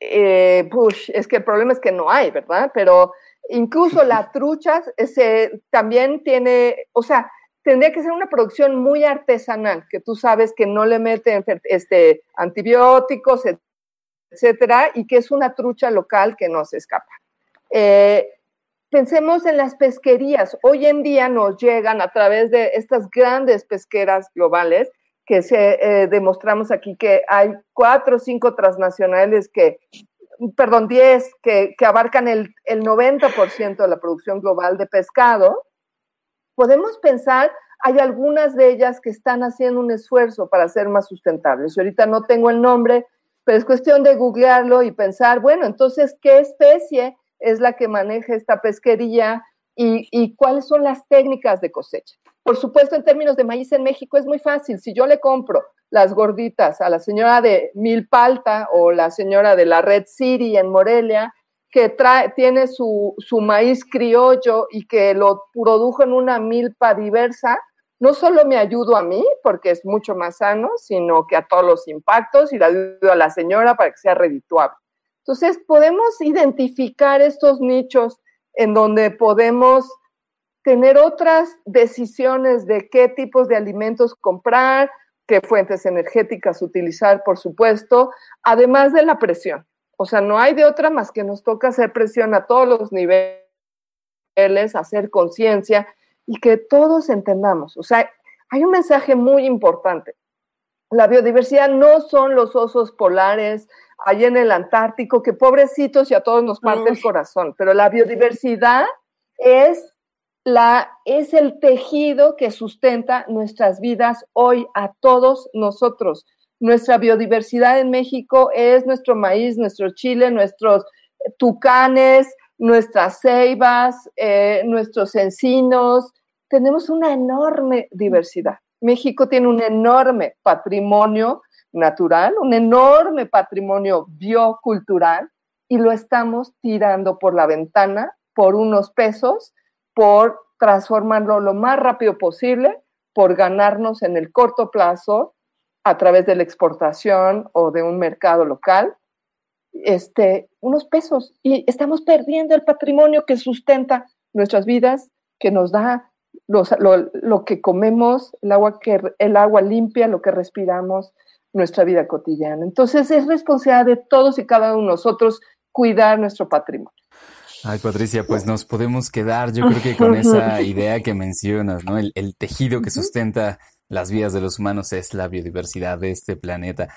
eh, es que el problema es que no hay, ¿verdad? Pero incluso la trucha ese, también tiene, o sea, tendría que ser una producción muy artesanal, que tú sabes que no le meten este, antibióticos, etcétera, y que es una trucha local que no se escapa. Eh, pensemos en las pesquerías. Hoy en día nos llegan a través de estas grandes pesqueras globales, que se, eh, demostramos aquí que hay cuatro o cinco transnacionales que, perdón, diez, que, que abarcan el, el 90% de la producción global de pescado podemos pensar, hay algunas de ellas que están haciendo un esfuerzo para ser más sustentables. Y ahorita no tengo el nombre, pero es cuestión de googlearlo y pensar, bueno, entonces, ¿qué especie es la que maneja esta pesquería y, cuáles son las técnicas de cosecha? Por supuesto, en términos de maíz en México es muy fácil. Si yo le compro las gorditas a la señora de Milpalta o la señora de la Red City en Morelia, que tiene su, su maíz criollo y que lo produjo en una milpa diversa, no solo me ayudo a mí, porque es mucho más sano, sino que a todos los impactos y le ayudo a la señora para que sea redituable. Entonces, podemos identificar estos nichos en donde podemos tener otras decisiones de qué tipos de alimentos comprar, qué fuentes energéticas utilizar, por supuesto, además de la presión. O sea, no hay de otra más que nos toca hacer presión a todos los niveles, hacer conciencia y que todos entendamos. O sea, hay un mensaje muy importante. La biodiversidad no son los osos polares allá en el Antártico, que pobrecitos y a todos nos parte el corazón, pero la biodiversidad es la, es el tejido que sustenta nuestras vidas hoy a todos nosotros. Nuestra biodiversidad en México es nuestro maíz, nuestro chile, nuestros tucanes, nuestras ceibas, eh, nuestros encinos. Tenemos una enorme diversidad. México tiene un enorme patrimonio natural, un enorme patrimonio biocultural y lo estamos tirando por la ventana por unos pesos, por transformarlo lo más rápido posible, por ganarnos en el corto plazo a través de la exportación o de un mercado local, este, unos pesos. Y estamos perdiendo el patrimonio que sustenta nuestras vidas, que nos da los, lo, lo, que comemos, el agua, que, el agua limpia, lo que respiramos, nuestra vida cotidiana. Entonces es responsabilidad de todos y cada uno de nosotros cuidar nuestro patrimonio. Ay, Patricia, pues nos podemos quedar, yo creo que con esa idea que mencionas, ¿no? El, el tejido que sustenta las vidas de los humanos es la biodiversidad de este planeta.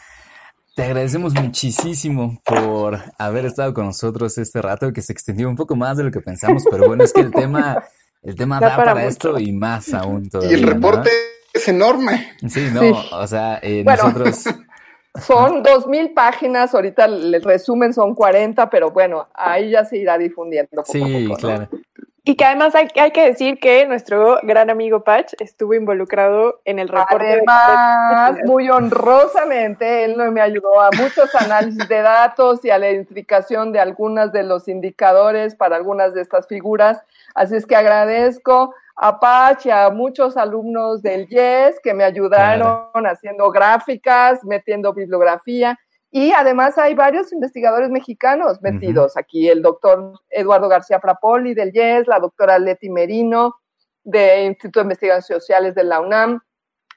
Te agradecemos muchísimo por haber estado con nosotros este rato, que se extendió un poco más de lo que pensamos, pero bueno, es que el tema, el tema da, para, esto y más aún todavía. Y el reporte es enorme. Sí, no, o sea, eh, nosotros... Son dos mil páginas, ahorita el resumen son 40, pero bueno, ahí ya se irá difundiendo. Poco sí, a poco, claro. ¿no? Y que además hay, hay, que decir que nuestro gran amigo Patch estuvo involucrado en el reporte. Además, de... muy honrosamente, él me ayudó a muchos análisis de datos y a la identificación de algunos de los indicadores para algunas de estas figuras. Así es que agradezco a Patch y a muchos alumnos del YES que me ayudaron claro. haciendo gráficas, metiendo bibliografía. Y además hay varios investigadores mexicanos metidos uh -huh. aquí, el doctor Eduardo García Frapoli del IES, la doctora Leti Merino del Instituto de Investigaciones Sociales de la UNAM,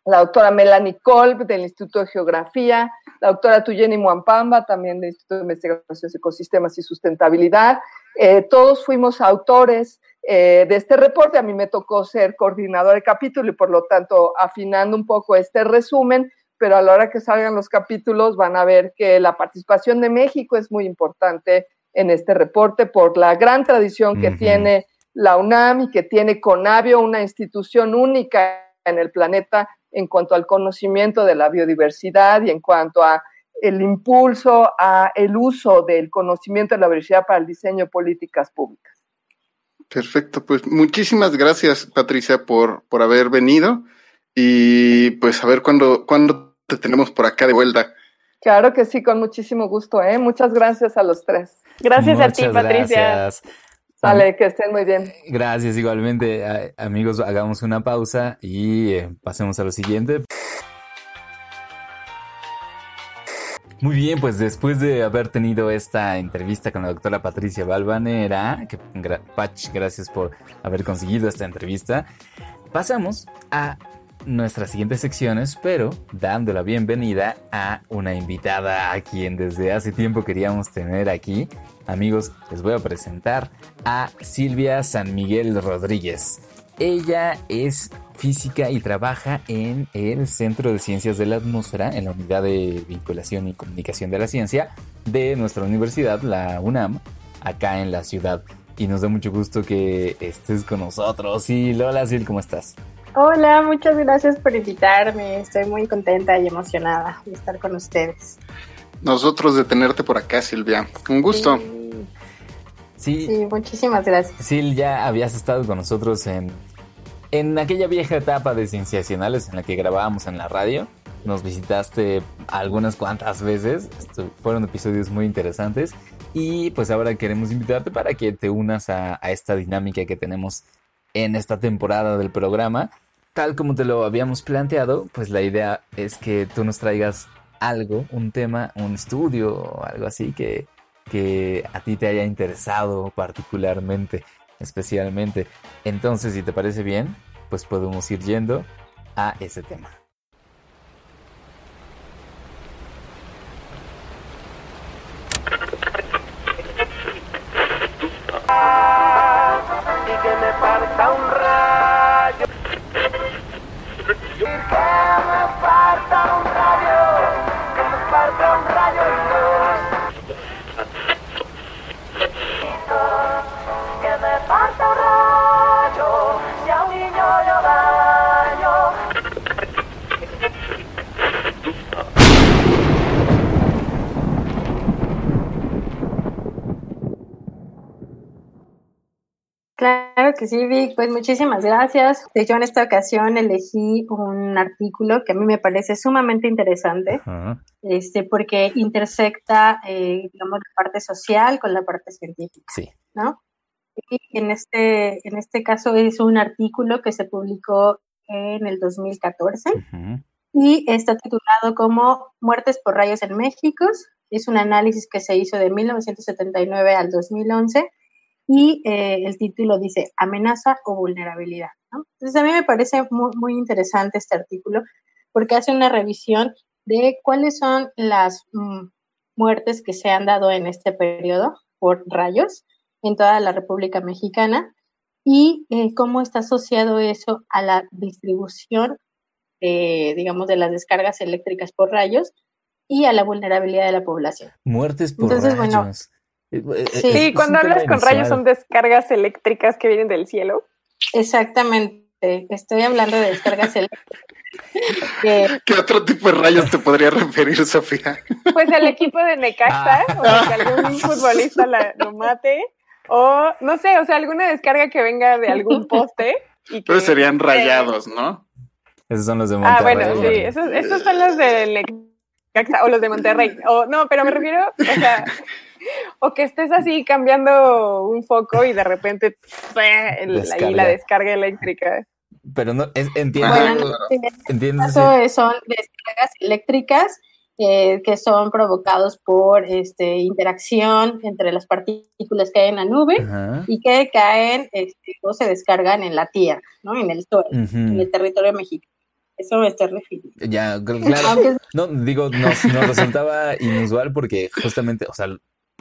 la doctora Melanie Kolb del Instituto de Geografía, la doctora Tuyeni Muampamba también del Instituto de Investigaciones Ecosistemas y Sustentabilidad. Eh, todos fuimos autores eh, de este reporte. A mí me tocó ser coordinador de capítulo y por lo tanto afinando un poco este resumen, pero a la hora que salgan los capítulos van a ver que la participación de México es muy importante en este reporte por la gran tradición que tiene la UNAM y que tiene CONAVIO, una institución única en el planeta en cuanto al conocimiento de la biodiversidad y en cuanto a el impulso a el uso del conocimiento de la biodiversidad para el diseño de políticas públicas. Perfecto, pues muchísimas gracias Patricia por, por haber venido y pues a ver cuándo, cuándo te tenemos por acá de vuelta. Claro que sí, con muchísimo gusto. ¿eh? Muchas gracias a los tres. Gracias a ti, Patricia. Gracias. Vale, que estén muy bien. Gracias, igualmente. Amigos, hagamos una pausa y eh, pasemos a lo siguiente. Muy bien, pues después de haber tenido esta entrevista con la doctora Patricia Balvanera, que Pach, gracias por haber conseguido esta entrevista, pasamos a nuestras siguientes secciones, pero dando la bienvenida a una invitada a quien desde hace tiempo queríamos tener aquí. Amigos, les voy a presentar a Silvia San Miguel Rodríguez. Ella es física y trabaja en el Centro de Ciencias de la Atmósfera, en la Unidad de Vinculación y Comunicación de la Ciencia de nuestra universidad, la UNAM, acá en la ciudad. Y nos da mucho gusto que estés con nosotros. Y hola, Sil, ¿cómo estás? Hola, muchas gracias por invitarme. Estoy muy contenta y emocionada de estar con ustedes. Nosotros de tenerte por acá, Silvia. Un gusto. Sí. Sí. muchísimas gracias. Sil, ya habías estado con nosotros en, en aquella vieja etapa de Cienciacionales en la que grabábamos en la radio. Nos visitaste algunas cuantas veces. fueron episodios muy interesantes. Y pues ahora queremos invitarte para que te unas a, a esta dinámica que tenemos en esta temporada del programa tal como te lo habíamos planteado, pues la idea es que tú nos traigas algo, un tema, un estudio o algo así que, que a ti te haya interesado particularmente, especialmente. Entonces, si te parece bien, pues podemos ir yendo a ese tema. Claro que sí, Vic. Pues muchísimas gracias. Yo en esta ocasión elegí un artículo que a mí me parece sumamente interesante, este, porque intersecta, eh, digamos, la parte social con la parte científica. Sí. ¿No? Y en este, en este caso es un artículo que se publicó en el 2014 y está titulado como Muertes por rayos en México. Es un análisis que se hizo de 1979 al 2011 y eh, el título dice amenaza o vulnerabilidad. Entonces a mí me parece muy, muy interesante este artículo porque hace una revisión de cuáles son las mm, muertes que se han dado en este periodo por rayos en toda la República Mexicana y eh, cómo está asociado eso a la distribución, digamos, de las descargas eléctricas por rayos y a la vulnerabilidad de la población. Muertes por rayos. Eh, eh, sí, cuando hablas con rayos son descargas eléctricas que vienen del cielo. Exactamente, estoy hablando de descargas eléctricas. ¿Qué otro tipo de rayos te podría referir, Sofía? Pues el equipo de Necaxa, ah. o que algún futbolista lo mate, o no sé, o sea, alguna descarga que venga de algún poste. Y que, serían rayados, ¿no? Esos son los de Monterrey. Ah, bueno, sí, esos, esos son los de Necaxa, o los de Monterrey. O, no, pero me refiero, o sea, o que estés así cambiando un foco y de repente ahí la descarga eléctrica. Pero no, entiendo. entiendo son descargas eléctricas eh, que son provocados por este, interacción entre las partículas que hay en la nube y que caen este, o se descargan en la tierra, ¿no? en el suelo, en el territorio mexicano. Eso me estoy refiriendo. Ya, claro. no, digo, nos, nos resultaba inusual porque justamente, o sea,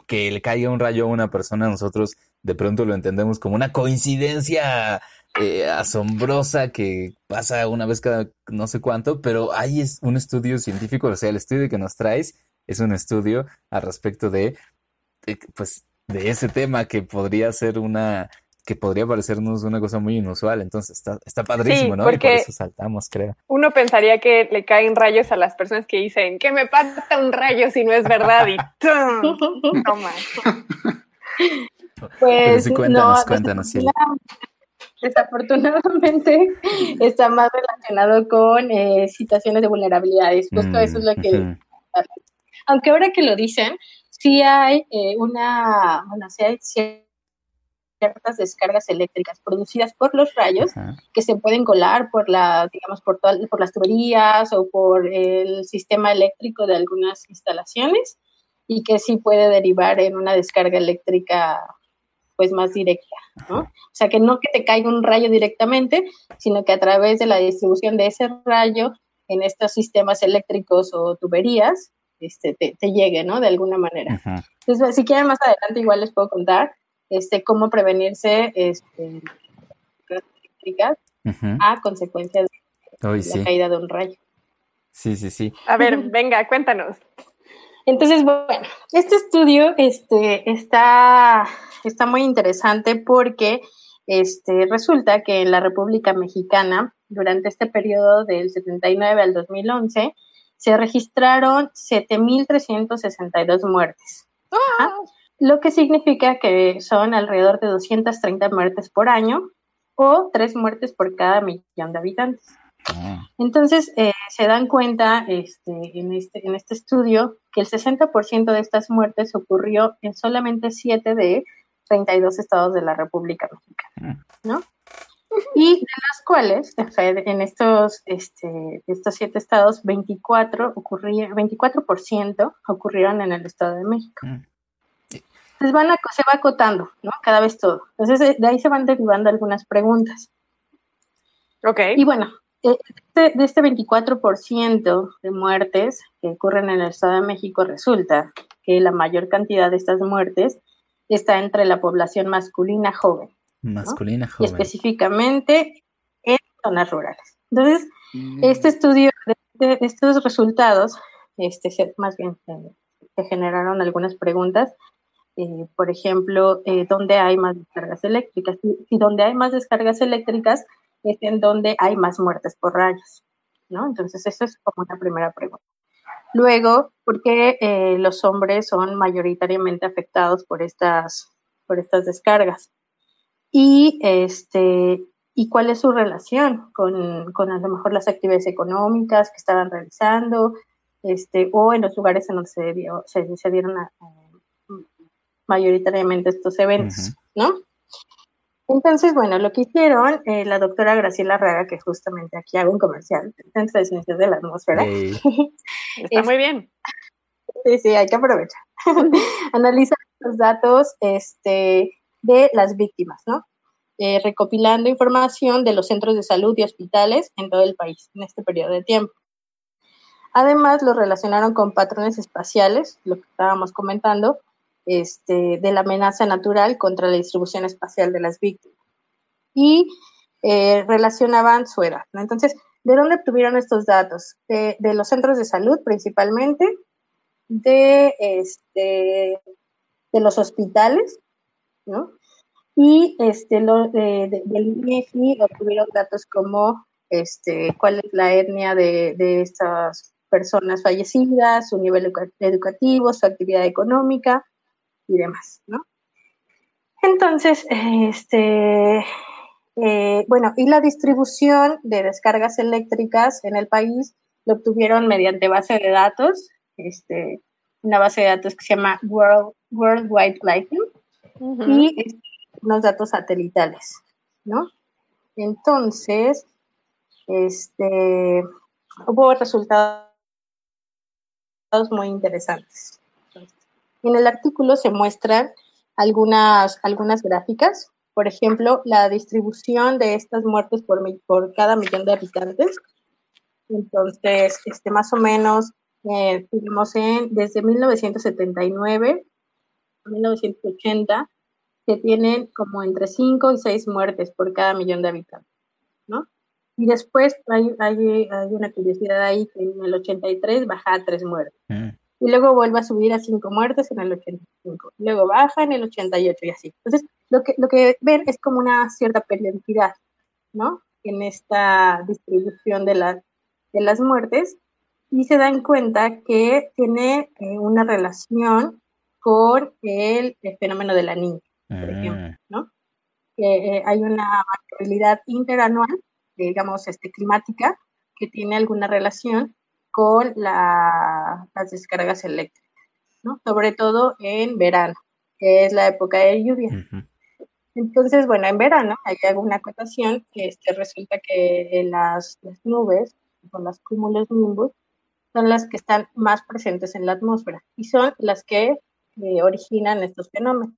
que le caiga un rayo a una persona, nosotros de pronto lo entendemos como una coincidencia eh, asombrosa que pasa una vez cada no sé cuánto, pero hay es un estudio científico, o sea, el estudio que nos traes es un estudio al respecto de, de pues, de ese tema que podría ser una que podría parecernos una cosa muy inusual. Entonces está, está padrísimo, ¿no? y por eso saltamos, creo. Uno pensaría que le caen rayos a las personas que dicen que me pasa un rayo si no es verdad y toma. Pues cuéntanos, no, cuéntanos. Desafortunadamente está más relacionado con eh, situaciones de vulnerabilidades. Justo eso es lo que... Aunque ahora que lo dicen, sí hay eh, una, bueno, sí hay ciertas descargas eléctricas producidas por los rayos que se pueden colar por la, digamos, por, por las tuberías o por el sistema eléctrico de algunas instalaciones y que sí puede derivar en una descarga eléctrica pues más directa, ¿no? O sea, que no que te caiga un rayo directamente, sino que a través de la distribución de ese rayo en estos sistemas eléctricos o tuberías, este, te, llegue, ¿no? De alguna manera. Entonces, si quieren más adelante igual les puedo contar este, cómo prevenirse este, a consecuencia de la caída de un rayo. Sí, sí, sí. A ver, venga, cuéntanos. Entonces, bueno, este estudio este, está, está muy interesante porque este, resulta que en la República Mexicana, durante este periodo del 79 al 2011, se registraron 7.362 muertes. ¡Oh! Lo que significa que son alrededor de 230 muertes por año o tres muertes por cada millón de habitantes. Ah. Entonces, eh, se dan cuenta este, en, este, en este estudio que el 60% de estas muertes ocurrió en solamente 7 de 32 estados de la República Mexicana, ah. ¿no? Y de las cuales, en estos, este, estos siete estados, 24, ocurría, 24% ocurrieron en el Estado de México. Ah van se va acotando, ¿no? Cada vez todo. Entonces, de ahí se van derivando algunas preguntas. Ok. Y bueno, de este, de este 24% de muertes que ocurren en el Estado de México, resulta que la mayor cantidad de estas muertes está entre la población masculina joven. Masculina joven. Y específicamente en zonas rurales. Entonces, mm. este estudio, de, estos resultados, este, más bien, eh, se generaron algunas preguntas eh, por ejemplo, eh, donde hay más descargas eléctricas. Y, donde hay más descargas eléctricas es en donde hay más muertes por rayos, ¿no? Entonces, eso es como una primera pregunta. Luego, ¿por qué eh, los hombres son mayoritariamente afectados por estas, por estas descargas? Y, este, ¿Y cuál es su relación con, con a lo mejor las actividades económicas que estaban realizando este, o en los lugares en donde se, dio, se, se dieron a, mayoritariamente estos eventos, ¿no? Entonces, bueno, lo que hicieron eh, la doctora Graciela Raga, que justamente aquí hago un comercial, Centro de Ciencias de la Atmósfera. Está muy bien. Sí, sí, hay que aprovechar. Analizar los datos este, de las víctimas, ¿no? Eh, recopilando información de los centros de salud y hospitales en todo el país en este periodo de tiempo. Además, lo relacionaron con patrones espaciales, lo que estábamos comentando, este, de la amenaza natural contra la distribución espacial de las víctimas. Y eh, relacionaban su edad. Entonces, ¿de dónde obtuvieron estos datos? De, los centros de salud principalmente, de, este, de los hospitales, ¿no? Y este, lo, de, del INEGI obtuvieron datos como este, cuál es la etnia de, de estas personas fallecidas, su nivel educativo, su actividad económica, y demás, ¿no? Entonces, este, eh, bueno, y la distribución de descargas eléctricas en el país lo obtuvieron mediante base de datos, este, una base de datos que se llama World, Worldwide Lighting y unos datos satelitales, ¿no? Entonces, este, hubo resultados muy interesantes. En el artículo se muestran algunas, algunas gráficas, por ejemplo, la distribución de estas muertes por, por cada millón de habitantes. Entonces, este, más o menos, eh, en, desde 1979 1980, que tienen como entre 5 y 6 muertes por cada millón de habitantes, ¿no? Y después hay, hay, hay una curiosidad ahí que en el 83 baja a 3 muertes. Mm. Y luego vuelve a subir a 5 muertes en el 85. Luego baja en el 88 y así. Entonces, lo que, lo que ven es como una cierta periodicidad, ¿no? En esta distribución de, la, de las muertes y se dan cuenta que tiene eh, una relación con el, el fenómeno de la niña por ejemplo, ¿no? Que eh, hay una variabilidad interanual, digamos, este, climática, que tiene alguna relación con la, las descargas eléctricas, ¿no? Sobre todo en verano, que es la época de lluvia. Entonces, bueno, en verano hay alguna acotación que este, resulta que las, las nubes, con los cúmulos nimbus, son las que están más presentes en la atmósfera y son las que eh, originan estos fenómenos.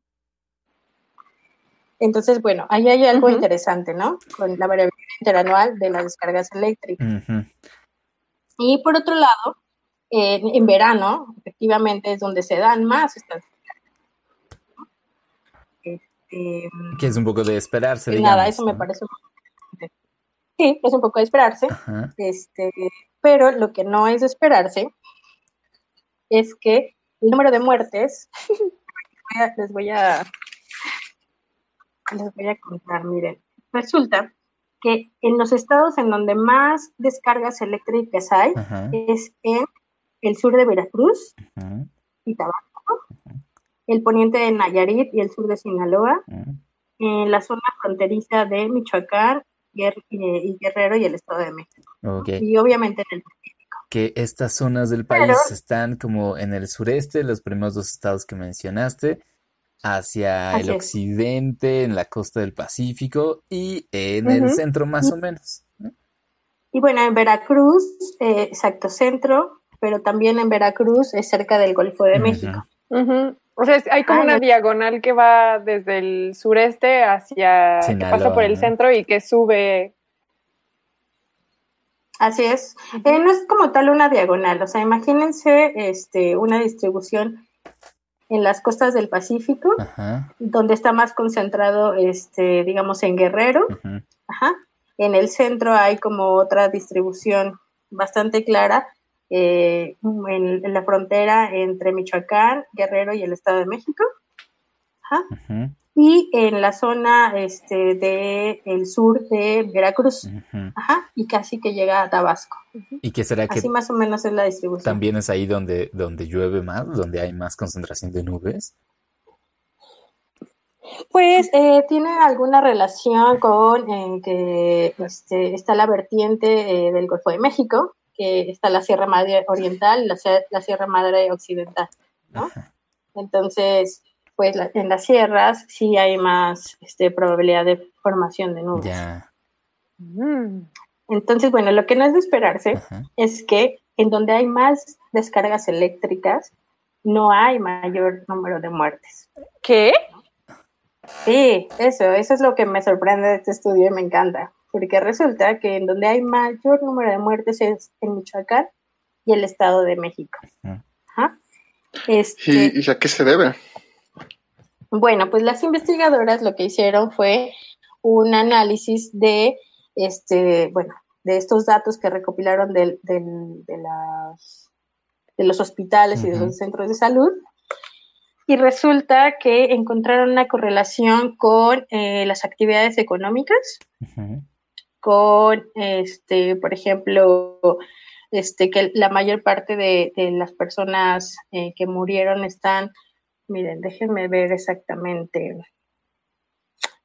Entonces, bueno, ahí hay algo interesante, ¿no? Con la variabilidad interanual de las descargas eléctricas. Y por otro lado, en verano, efectivamente, es donde se dan más estas este, que es un poco de esperarse. Digamos, nada, eso me parece. Sí, es un poco de esperarse. Este, pero lo que no es de esperarse es que el número de muertes, les voy a les voy a contar, miren, resulta que en los estados en donde más descargas eléctricas hay es en el sur de Veracruz y Tabasco, el poniente de Nayarit y el sur de Sinaloa, en la zona fronteriza de Michoacán y Guerrero y el Estado de México. Y obviamente en el Pacífico. Que estas zonas del país están como en el sureste, los primeros dos estados que mencionaste, hacia el occidente, en la costa del Pacífico y en el centro más o menos. Y bueno, en Veracruz, eh, exacto centro, pero también en Veracruz es cerca del Golfo de México. O sea, hay como una diagonal que va desde el sureste hacia, que pasa por el centro y que sube. Así es. Eh, no es como tal una diagonal, o sea, imagínense este, una distribución en las costas del Pacífico, donde está más concentrado, este, digamos, en Guerrero. Ajá. En el centro hay como otra distribución bastante clara eh, en, la frontera entre Michoacán, Guerrero y el Estado de México. Ajá y en la zona este, de el sur de Veracruz, Ajá, y casi que llega a Tabasco. ¿Y qué será que Así más o menos es la distribución? También es ahí donde, donde llueve más, donde hay más concentración de nubes. Pues eh, tiene alguna relación con eh, que este, está la vertiente eh, del Golfo de México, que está la Sierra Madre Oriental y la, la Sierra Madre Occidental, ¿no? Entonces, pues en las sierras sí hay más este, probabilidad de formación de nubes. Mm. Entonces, bueno, lo que no es de esperarse es que en donde hay más descargas eléctricas, no hay mayor número de muertes. ¿Qué? Sí, eso, eso es lo que me sorprende de este estudio y me encanta, porque resulta que en donde hay mayor número de muertes es en Michoacán y el Estado de México. Este ¿Y a qué se debe? Bueno, pues las investigadoras lo que hicieron fue un análisis de este, bueno, de estos datos que recopilaron de, las, de los hospitales y de los centros de salud. Y resulta que encontraron una correlación con eh, las actividades económicas, con, este, por ejemplo, este, que la mayor parte de, las personas eh, que murieron están Miren, déjenme ver exactamente.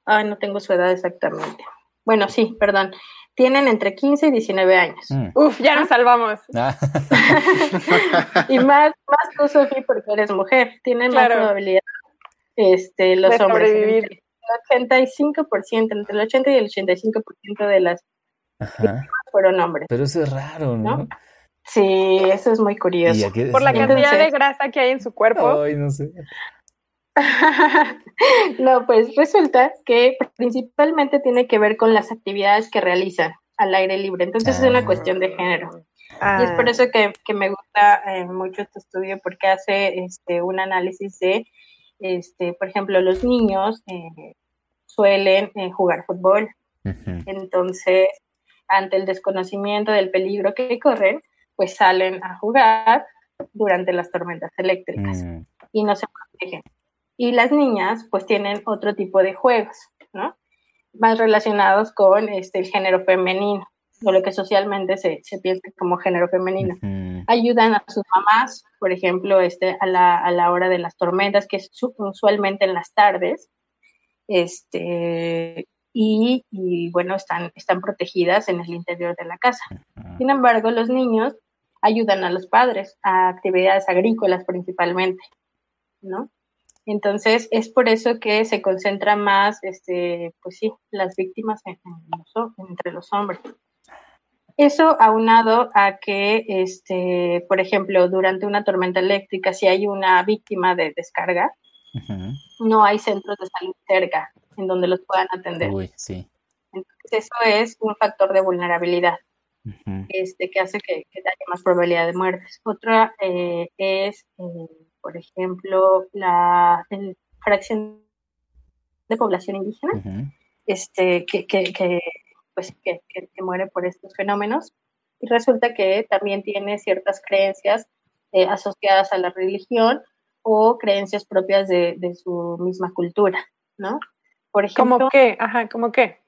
Ay, no tengo su edad exactamente. Bueno, sí, perdón. Tienen entre 15 y 19 años. Mm. Uf, ya nos salvamos. Ah. y más, más tú, Sofía, porque eres mujer. Tienen más probabilidad este, los de hombres. Sobrevivir. El 85%, entre el 80 y el 85% de las fueron hombres. Pero eso es raro, ¿no? Sí, eso es muy curioso. Por la cantidad de grasa que hay en su cuerpo. Ay, no sé. no, pues resulta que principalmente tiene que ver con las actividades que realizan al aire libre. Entonces es una cuestión de género. Y es por ah. eso que, me gusta eh, mucho este estudio porque hace este, un análisis de este, por ejemplo, los niños eh, suelen eh, jugar fútbol. Entonces, ante el desconocimiento del peligro que corren, pues salen a jugar durante las tormentas eléctricas mm. y no se protegen. Y las niñas pues tienen otro tipo de juegos, ¿no? Más relacionados con este, el género femenino, o lo que socialmente se, se piensa como género femenino. Ayudan a sus mamás, por ejemplo, este, a, la, a la hora de las tormentas, que es usualmente en las tardes, este, y, y, bueno, están, están protegidas en el interior de la casa. Sin embargo, los niños ayudan a los padres a actividades agrícolas principalmente, ¿no? Entonces, es por eso que se concentra más, este, pues sí, las víctimas entre los hombres. Eso aunado a que, este, por ejemplo, durante una tormenta eléctrica, si hay una víctima de descarga, no hay centros de salud cerca en donde los puedan atender. sí. Entonces, eso es un factor de vulnerabilidad este, que hace que, haya más probabilidad de muertes. Otra eh, es, eh, por ejemplo, la fracción de población indígena, este, que, que, pues, que, muere por estos fenómenos. Y resulta que también tiene ciertas creencias eh, asociadas a la religión o creencias propias de, de, su misma cultura, ¿no? Por ejemplo, ¿Cómo qué? Ajá, ¿cómo qué?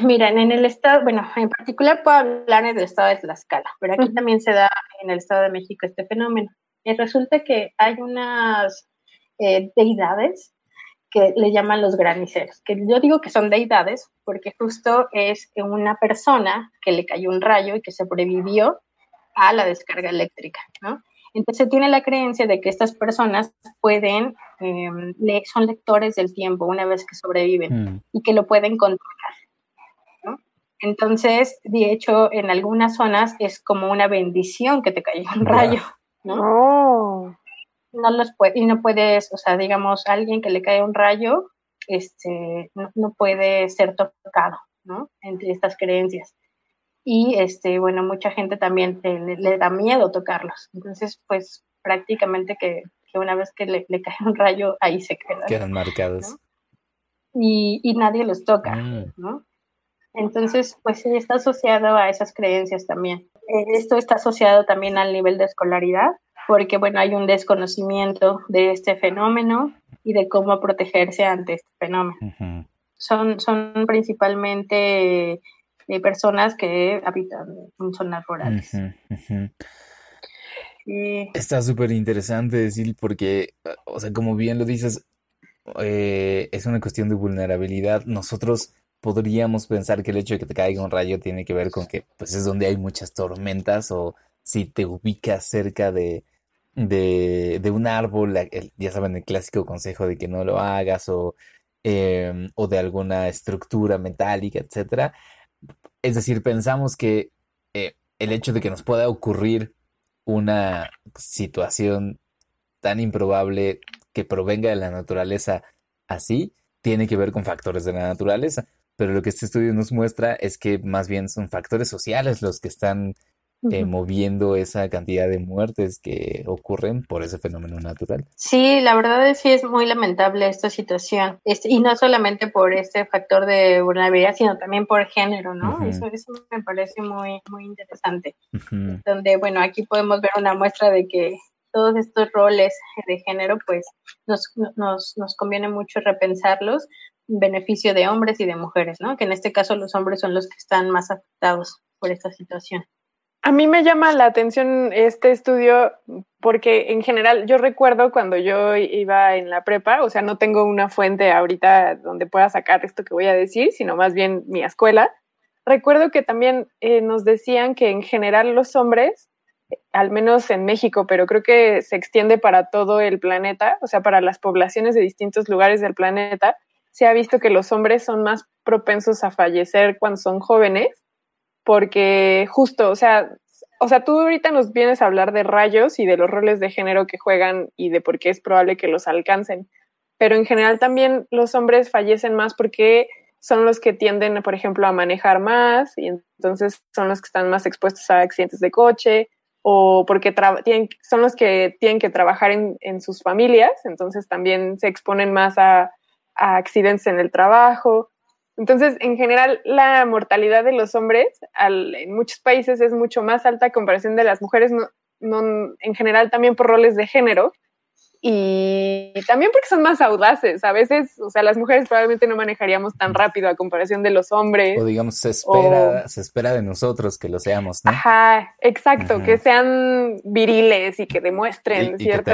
Miren, en el estado, bueno, en particular puedo hablar del estado de Tlaxcala, pero aquí también se da en el estado de México este fenómeno. Y resulta que hay unas eh, deidades que le llaman los graniceros, que yo digo que son deidades porque justo es una persona que le cayó un rayo y que sobrevivió a la descarga eléctrica, ¿no? Entonces tiene la creencia de que estas personas pueden, em, son lectores del tiempo una vez que sobreviven mm. y que lo pueden controlar. Entonces, de hecho, en algunas zonas es como una bendición que te caiga un rayo, ¿no? Oh. No los puede, y no puedes, o sea, digamos, alguien que le cae un rayo, este, no, puede ser tocado, ¿no? Entre estas creencias. Y, este, bueno, mucha gente también le, da miedo tocarlos. Entonces, pues, prácticamente que, una vez que le, cae un rayo, ahí se quedan. Quedan marcados. Y, y, nadie los toca, mm. ¿no? Entonces, pues sí, está asociado a esas creencias también. Esto está asociado también al nivel de escolaridad, porque, bueno, hay un desconocimiento de este fenómeno y de cómo protegerse ante este fenómeno. son, son principalmente eh, personas que habitan en zonas rurales. Está súper interesante decir porque, o sea, como bien lo dices, eh, es una cuestión de vulnerabilidad. Nosotros podríamos pensar que el hecho de que te caiga un rayo tiene que ver con que pues es donde hay muchas tormentas o si te ubicas cerca de, de, un árbol, ya saben el clásico consejo de que no lo hagas o, em, o de alguna estructura metálica, etcétera. Es decir, pensamos que eh, el hecho de que nos pueda ocurrir una situación tan improbable que provenga de la naturaleza así, tiene que ver con factores de la naturaleza pero lo que este estudio nos muestra es que más bien son factores sociales los que están eh, moviendo esa cantidad de muertes que ocurren por ese fenómeno natural. Sí, la verdad es que es muy lamentable esta situación, y no solamente por este factor de vulnerabilidad, sino también por género, ¿no? eso, eso, me parece muy, muy interesante, donde, bueno, aquí podemos ver una muestra de que todos estos roles de género, pues nos, nos, nos conviene mucho repensarlos beneficio de hombres y de mujeres, ¿no? Que en este caso los hombres son los que están más afectados por esta situación. A mí me llama la atención este estudio porque en general yo recuerdo cuando yo iba en la prepa, o sea, no tengo una fuente ahorita donde pueda sacar esto que voy a decir, sino más bien mi escuela. Recuerdo que también eh, nos decían que en general los hombres, al menos en México, pero creo que se extiende para todo el planeta, o sea, para las poblaciones de distintos lugares del planeta, se ha visto que los hombres son más propensos a fallecer cuando son jóvenes, porque justo, o sea, o sea, tú ahorita nos vienes a hablar de rayos y de los roles de género que juegan y de por qué es probable que los alcancen, pero en general también los hombres fallecen más porque son los que tienden, por ejemplo, a manejar más y entonces son los que están más expuestos a accidentes de coche o porque tienen, son los que tienen que trabajar en, sus familias, entonces también se exponen más a, accidentes en el trabajo. Entonces, en general, la mortalidad de los hombres en muchos países es mucho más alta a comparación de las mujeres, no, no, en general también por roles de género, y también porque son más audaces. A veces, o sea, las mujeres probablemente no manejaríamos tan rápido a comparación de los hombres. O digamos, se espera, se espera de nosotros que lo seamos, ¿no? Ajá, exacto, que sean viriles y que demuestren cierto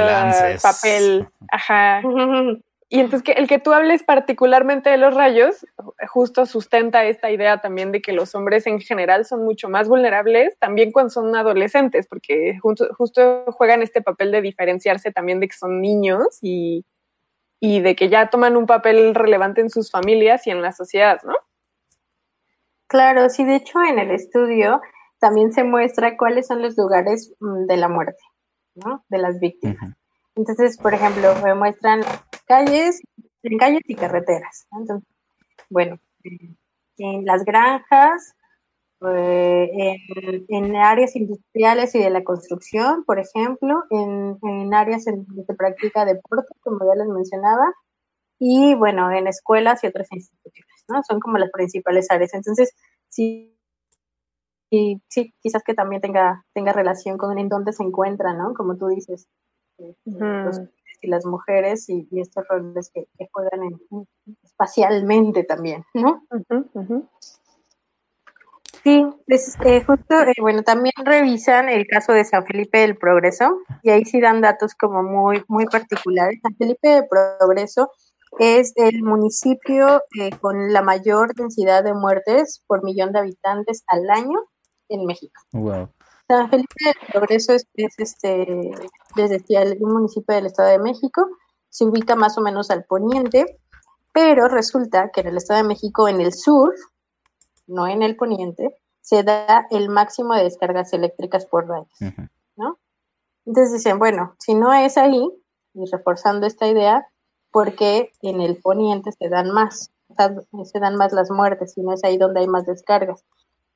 papel. Ajá. Y entonces que el que tú hables particularmente de los rayos, justo sustenta esta idea también de que los hombres en general son mucho más vulnerables, también cuando son adolescentes, porque justo, justo juegan este papel de diferenciarse también de que son niños y, y de que ya toman un papel relevante en sus familias y en la sociedad, ¿no? Claro, sí, de hecho en el estudio también se muestra cuáles son los lugares mm, de la muerte, ¿no? De las víctimas. Entonces, por ejemplo, me muestran calles, en calles y carreteras. Entonces, bueno, en las granjas, eh, en, áreas industriales y de la construcción, por ejemplo, en, áreas en donde se practica deporte, como ya les mencionaba, y bueno, en escuelas y otras instituciones, ¿no? Son como las principales áreas. Entonces, sí, sí, quizás que también tenga, tenga relación con en dónde se encuentran, ¿no? Como tú dices, los y las mujeres y, estos roles que, juegan en, espacialmente también, ¿no? Sí, eh, justo, eh, bueno, también revisan el caso de San Felipe del Progreso y ahí sí dan datos como muy, muy particulares. San Felipe del Progreso es el municipio eh, con la mayor densidad de muertes por millón de habitantes al año en México. Wow. San Felipe del Progreso es, este, desde un municipio del Estado de México, se ubica más o menos al poniente, pero resulta que en el Estado de México, en el sur, no en el poniente, se da el máximo de descargas eléctricas por rayos, ¿no? Entonces dicen, bueno, si no es ahí, y reforzando esta idea, porque en el poniente se dan más, se dan más las muertes, y no es ahí donde hay más descargas.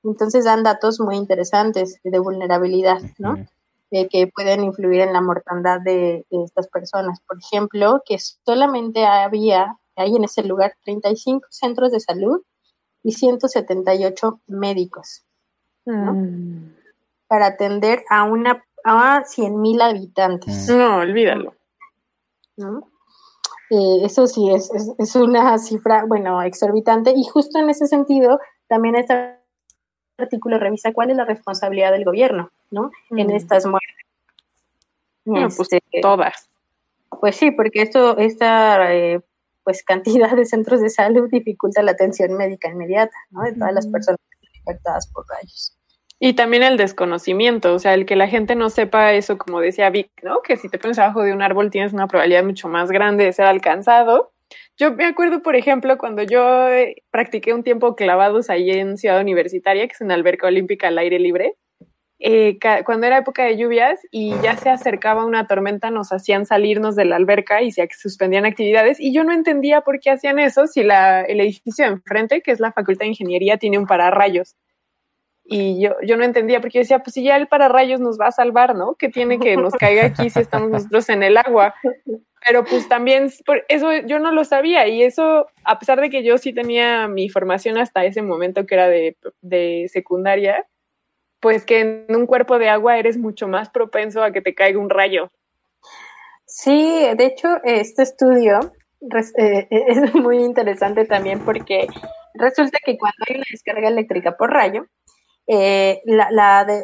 Entonces dan datos muy interesantes de vulnerabilidad, ¿no? que pueden influir en la mortandad de, estas personas. Por ejemplo, que solamente había, hay en ese lugar 35 centros de salud y 178 médicos, ¿no? Mm. Para atender a una a 100 mil habitantes. Mm. No, olvídalo. ¿No? Eh, eso sí es, es, es, una cifra, bueno, exorbitante. Y justo en ese sentido, también está artículo revisa cuál es la responsabilidad del gobierno, ¿no? En estas muertes. pues este, todas. Pues sí, porque esto, esta eh, pues cantidad de centros de salud dificulta la atención médica inmediata, ¿no? De todas las personas afectadas por rayos. Y también el desconocimiento, o sea, el que la gente no sepa eso, como decía Vic, ¿no? Que si te pones abajo de un árbol tienes una probabilidad mucho más grande de ser alcanzado yo me acuerdo, por ejemplo, cuando yo eh, practiqué un tiempo clavados ahí en Ciudad Universitaria, que es una alberca olímpica al aire libre, eh, cuando era época de lluvias y ya se acercaba una tormenta, nos hacían salirnos de la alberca y se suspendían actividades. Y yo no entendía por qué hacían eso si la, el edificio de enfrente, que es la Facultad de Ingeniería, tiene un pararrayos. Y yo, yo no entendía porque yo decía, pues si ya el pararrayos nos va a salvar, ¿no? Que tiene que nos caiga aquí si estamos nosotros en el agua? Pero pues también, eso yo no lo sabía y eso, a pesar de que yo sí tenía mi formación hasta ese momento que era de, de secundaria, pues que en un cuerpo de agua eres mucho más propenso a que te caiga un rayo. Sí, de hecho, este estudio eh, es muy interesante también porque resulta que cuando hay una descarga eléctrica por rayo, eh, la, la, de,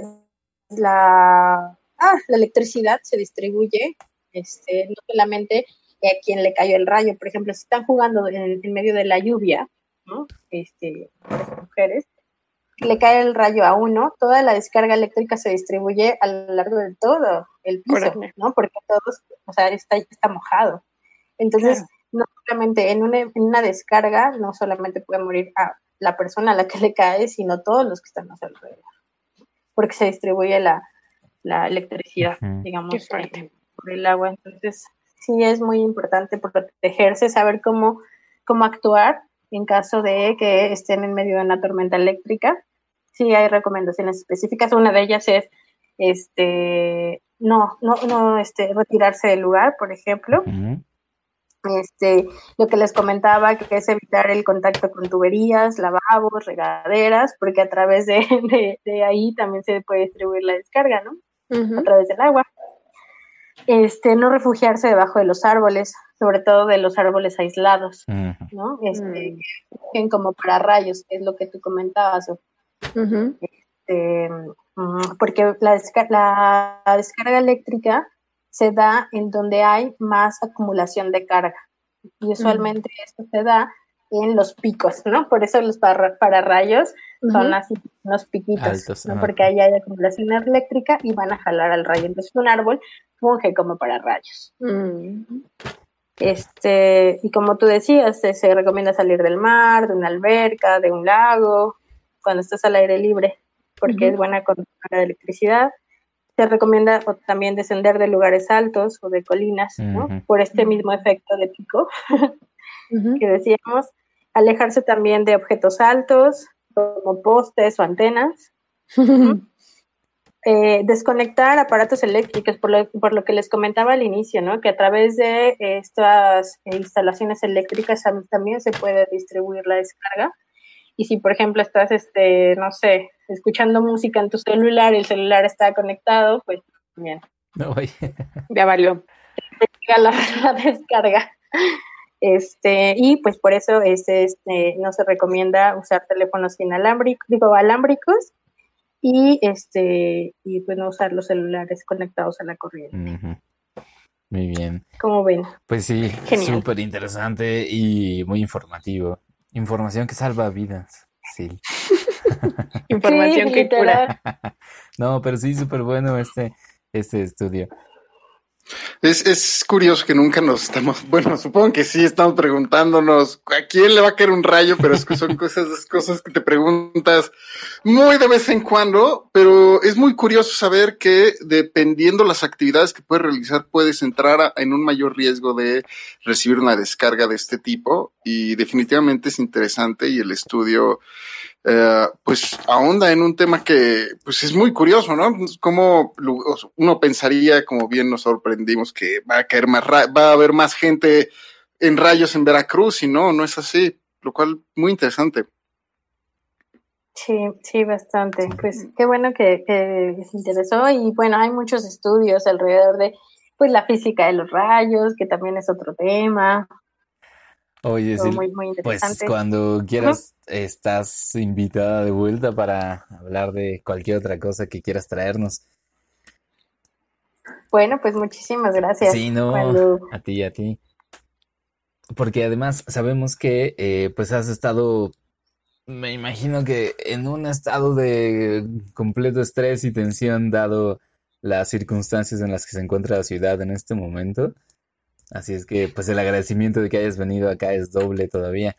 la, ah, la electricidad se distribuye este, no solamente a quien le cayó el rayo, por ejemplo, si están jugando en, medio de la lluvia, ¿no? Este, mujeres, le cae el rayo a uno, toda la descarga eléctrica se distribuye a lo largo de todo el piso, ¿no? Porque todos, o sea, está, está mojado. Entonces, no solamente en una, en una descarga, no solamente puede morir a la persona a la que le cae, sino todos los que están a su alrededor. Porque se distribuye la, la electricidad, digamos por el agua. Entonces, sí es muy importante protegerse, saber cómo, cómo actuar en caso de que estén en medio de una tormenta eléctrica. Sí hay recomendaciones específicas. Una de ellas es este, no, no, no, este, retirarse del lugar, por ejemplo. Este, lo que les comentaba, que es evitar el contacto con tuberías, lavabos, regaderas, porque a través de, de, ahí también se puede distribuir la descarga, ¿no? A través del agua. Este, no refugiarse debajo de los árboles, sobre todo de los árboles aislados, ¿no? Este, mm. como para rayos, que es lo que tú comentabas. este, mm, porque la, la descarga electrónica se da en donde hay más acumulación de carga. Y usualmente esto se da en los picos, ¿no? Por eso los pararrayos son así, unos piquitos, ¿no? Porque ahí hay acumulación eléctrica y van a jalar al rayo. Entonces un árbol funge como pararrayos. Este, y como tú decías, se recomienda salir del mar, de una alberca, de un lago, cuando estás al aire libre, porque es buena conductora de electricidad. Se recomienda también descender de lugares altos o de colinas, ¿no? Por este mismo efecto de pico que decíamos. Alejarse también de objetos altos, como postes o antenas. Eh, desconectar aparatos eléctricos, por lo, por lo, que les comentaba al inicio, ¿no? Que a través de estas instalaciones eléctricas también se puede distribuir la descarga. Y si, por ejemplo, estás, este, no sé, escuchando música en tu celular y el celular está conectado, pues bien. No, ya valió. La, la, descarga. Este, y pues por eso este, este, no se recomienda usar teléfonos inalámbricos, digo, alámbricos y este y pues no usar los celulares conectados a la corriente. Muy bien. ¿Cómo ven? Pues sí, súper interesante y muy informativo. Información que salva vidas. Sí. Información que cura. no, pero sí, súper bueno este, este estudio. Es, es curioso que nunca nos estamos, bueno, supongo que sí estamos preguntándonos a quién le va a caer un rayo, pero es que son cosas, cosas que te preguntas muy de vez en cuando, pero es muy curioso saber que dependiendo las actividades que puedes realizar, puedes entrar en un mayor riesgo de recibir una descarga de este tipo. Y definitivamente es interesante y el estudio eh, pues ahonda en un tema que pues es muy curioso, ¿no? Como uno pensaría, como bien nos sorprendimos, que va a caer más, va a haber más gente en rayos en Veracruz y no, no es así, lo cual muy interesante. Sí, sí, bastante. Pues qué bueno que, que se interesó y bueno, hay muchos estudios alrededor de pues la física de los rayos, que también es otro tema. Oye, sí, pues cuando quieras estás invitada de vuelta para hablar de cualquier otra cosa que quieras traernos. Bueno, pues muchísimas gracias. Sí, no, a ti, a ti. Porque además sabemos que eh, pues has estado, me imagino que en un estado de completo estrés y tensión dado las circunstancias en las que se encuentra la ciudad en este momento. Así es que, pues el agradecimiento de que hayas venido acá es doble todavía.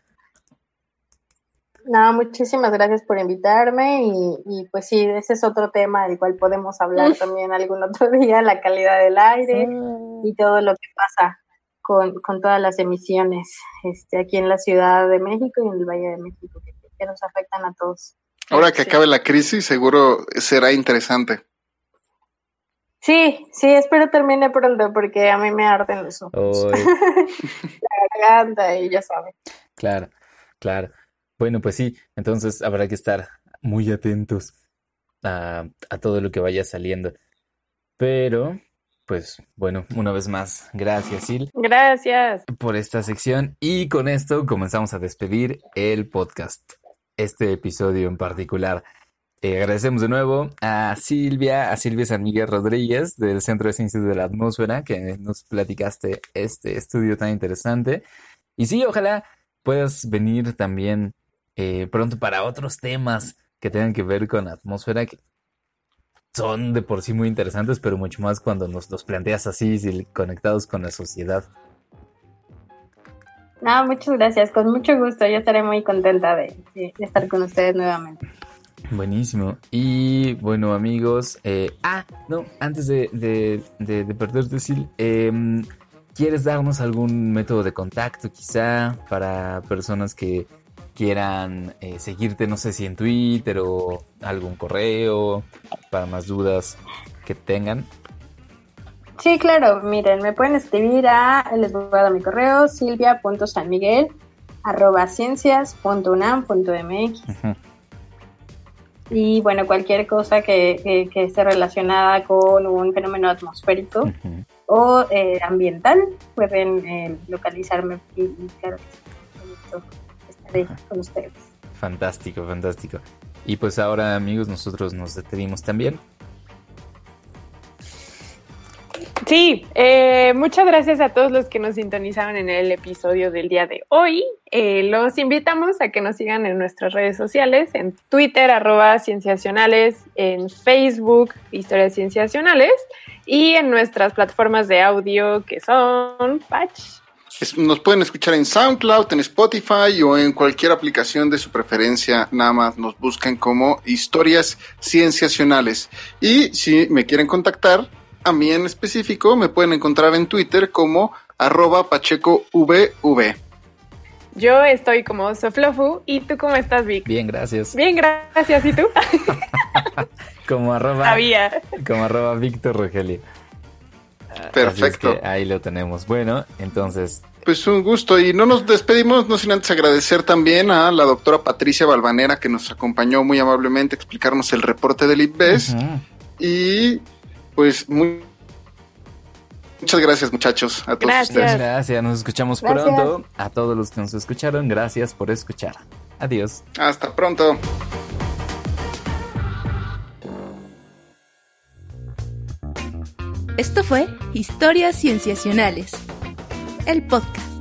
No, muchísimas gracias por invitarme y, pues sí, ese es otro tema del cual podemos hablar también algún otro día, la calidad del aire y todo lo que pasa con, todas las emisiones este, aquí en la Ciudad de México y en el Valle de México que, nos afectan a todos. Ahora que acabe la crisis, seguro será interesante. Sí, sí, espero termine pronto porque a mí me arden los ojos. la garganta y ya saben. Claro, claro. Bueno, pues sí, entonces habrá que estar muy atentos a, a todo lo que vaya saliendo. Pero, pues bueno, una vez más, gracias, Sil. Gracias. Por esta sección. Y con esto comenzamos a despedir el podcast. Este episodio en particular. Eh, agradecemos de nuevo a Silvia, a Silvia San Miguel Rodríguez del Centro de Ciencias de la Atmósfera, que nos platicaste este estudio tan interesante. Y sí, ojalá puedas venir también eh, pronto para otros temas que tengan que ver con atmósfera, que son de por sí muy interesantes, pero mucho más cuando nos los planteas así, conectados con la sociedad. No, muchas gracias, con mucho gusto. Yo estaré muy contenta de estar con ustedes nuevamente. Buenísimo. Y bueno, amigos. Eh, ah, no, antes de, de, de, perderte, Sil, em, ¿quieres darnos algún método de contacto quizá para personas que quieran eh, seguirte, no sé si en Twitter o algún correo, para más dudas que tengan. Sí, claro, miren, me pueden escribir a, les voy a dar mi correo, silvia.sanmiguel arroba ciencias.unam.mx. Y bueno, cualquier cosa que, esté relacionada con un fenómeno atmosférico o eh, ambiental, pueden eh, localizarme y, claro, estaré con ustedes. Fantástico, fantástico. Y pues ahora amigos, nosotros nos detenimos también. Sí, eh, muchas gracias a todos los que nos sintonizaron en el episodio del día de hoy. Eh, los invitamos a que nos sigan en nuestras redes sociales, en Twitter, arroba cienciacionales, en Facebook, Historias Cienciacionales, y en nuestras plataformas de audio que son Patch. Nos pueden escuchar en SoundCloud, en Spotify o en cualquier aplicación de su preferencia. Nada más nos buscan como Historias Cienciacionales. Y si me quieren contactar, a mí en específico me pueden encontrar en Twitter como arroba pachecovv. Yo estoy como Soflofu. ¿Y tú cómo estás, Vic? Bien, gracias. Bien, gracias. ¿Y tú? como arroba. Sabía. Como arroba Víctor Rogelio. Perfecto. ahí lo tenemos. Bueno, entonces. Pues un gusto. Y no nos despedimos, no sin antes agradecer también a la doctora Patricia Balvanera que nos acompañó muy amablemente a explicarnos el reporte del IPBES. Y pues muy, muchas gracias muchachos a todos gracias. ustedes. Gracias, nos escuchamos pronto. A todos los que nos escucharon, gracias por escuchar. Adiós. Hasta pronto. Esto fue Historias Cienciacionales, el podcast.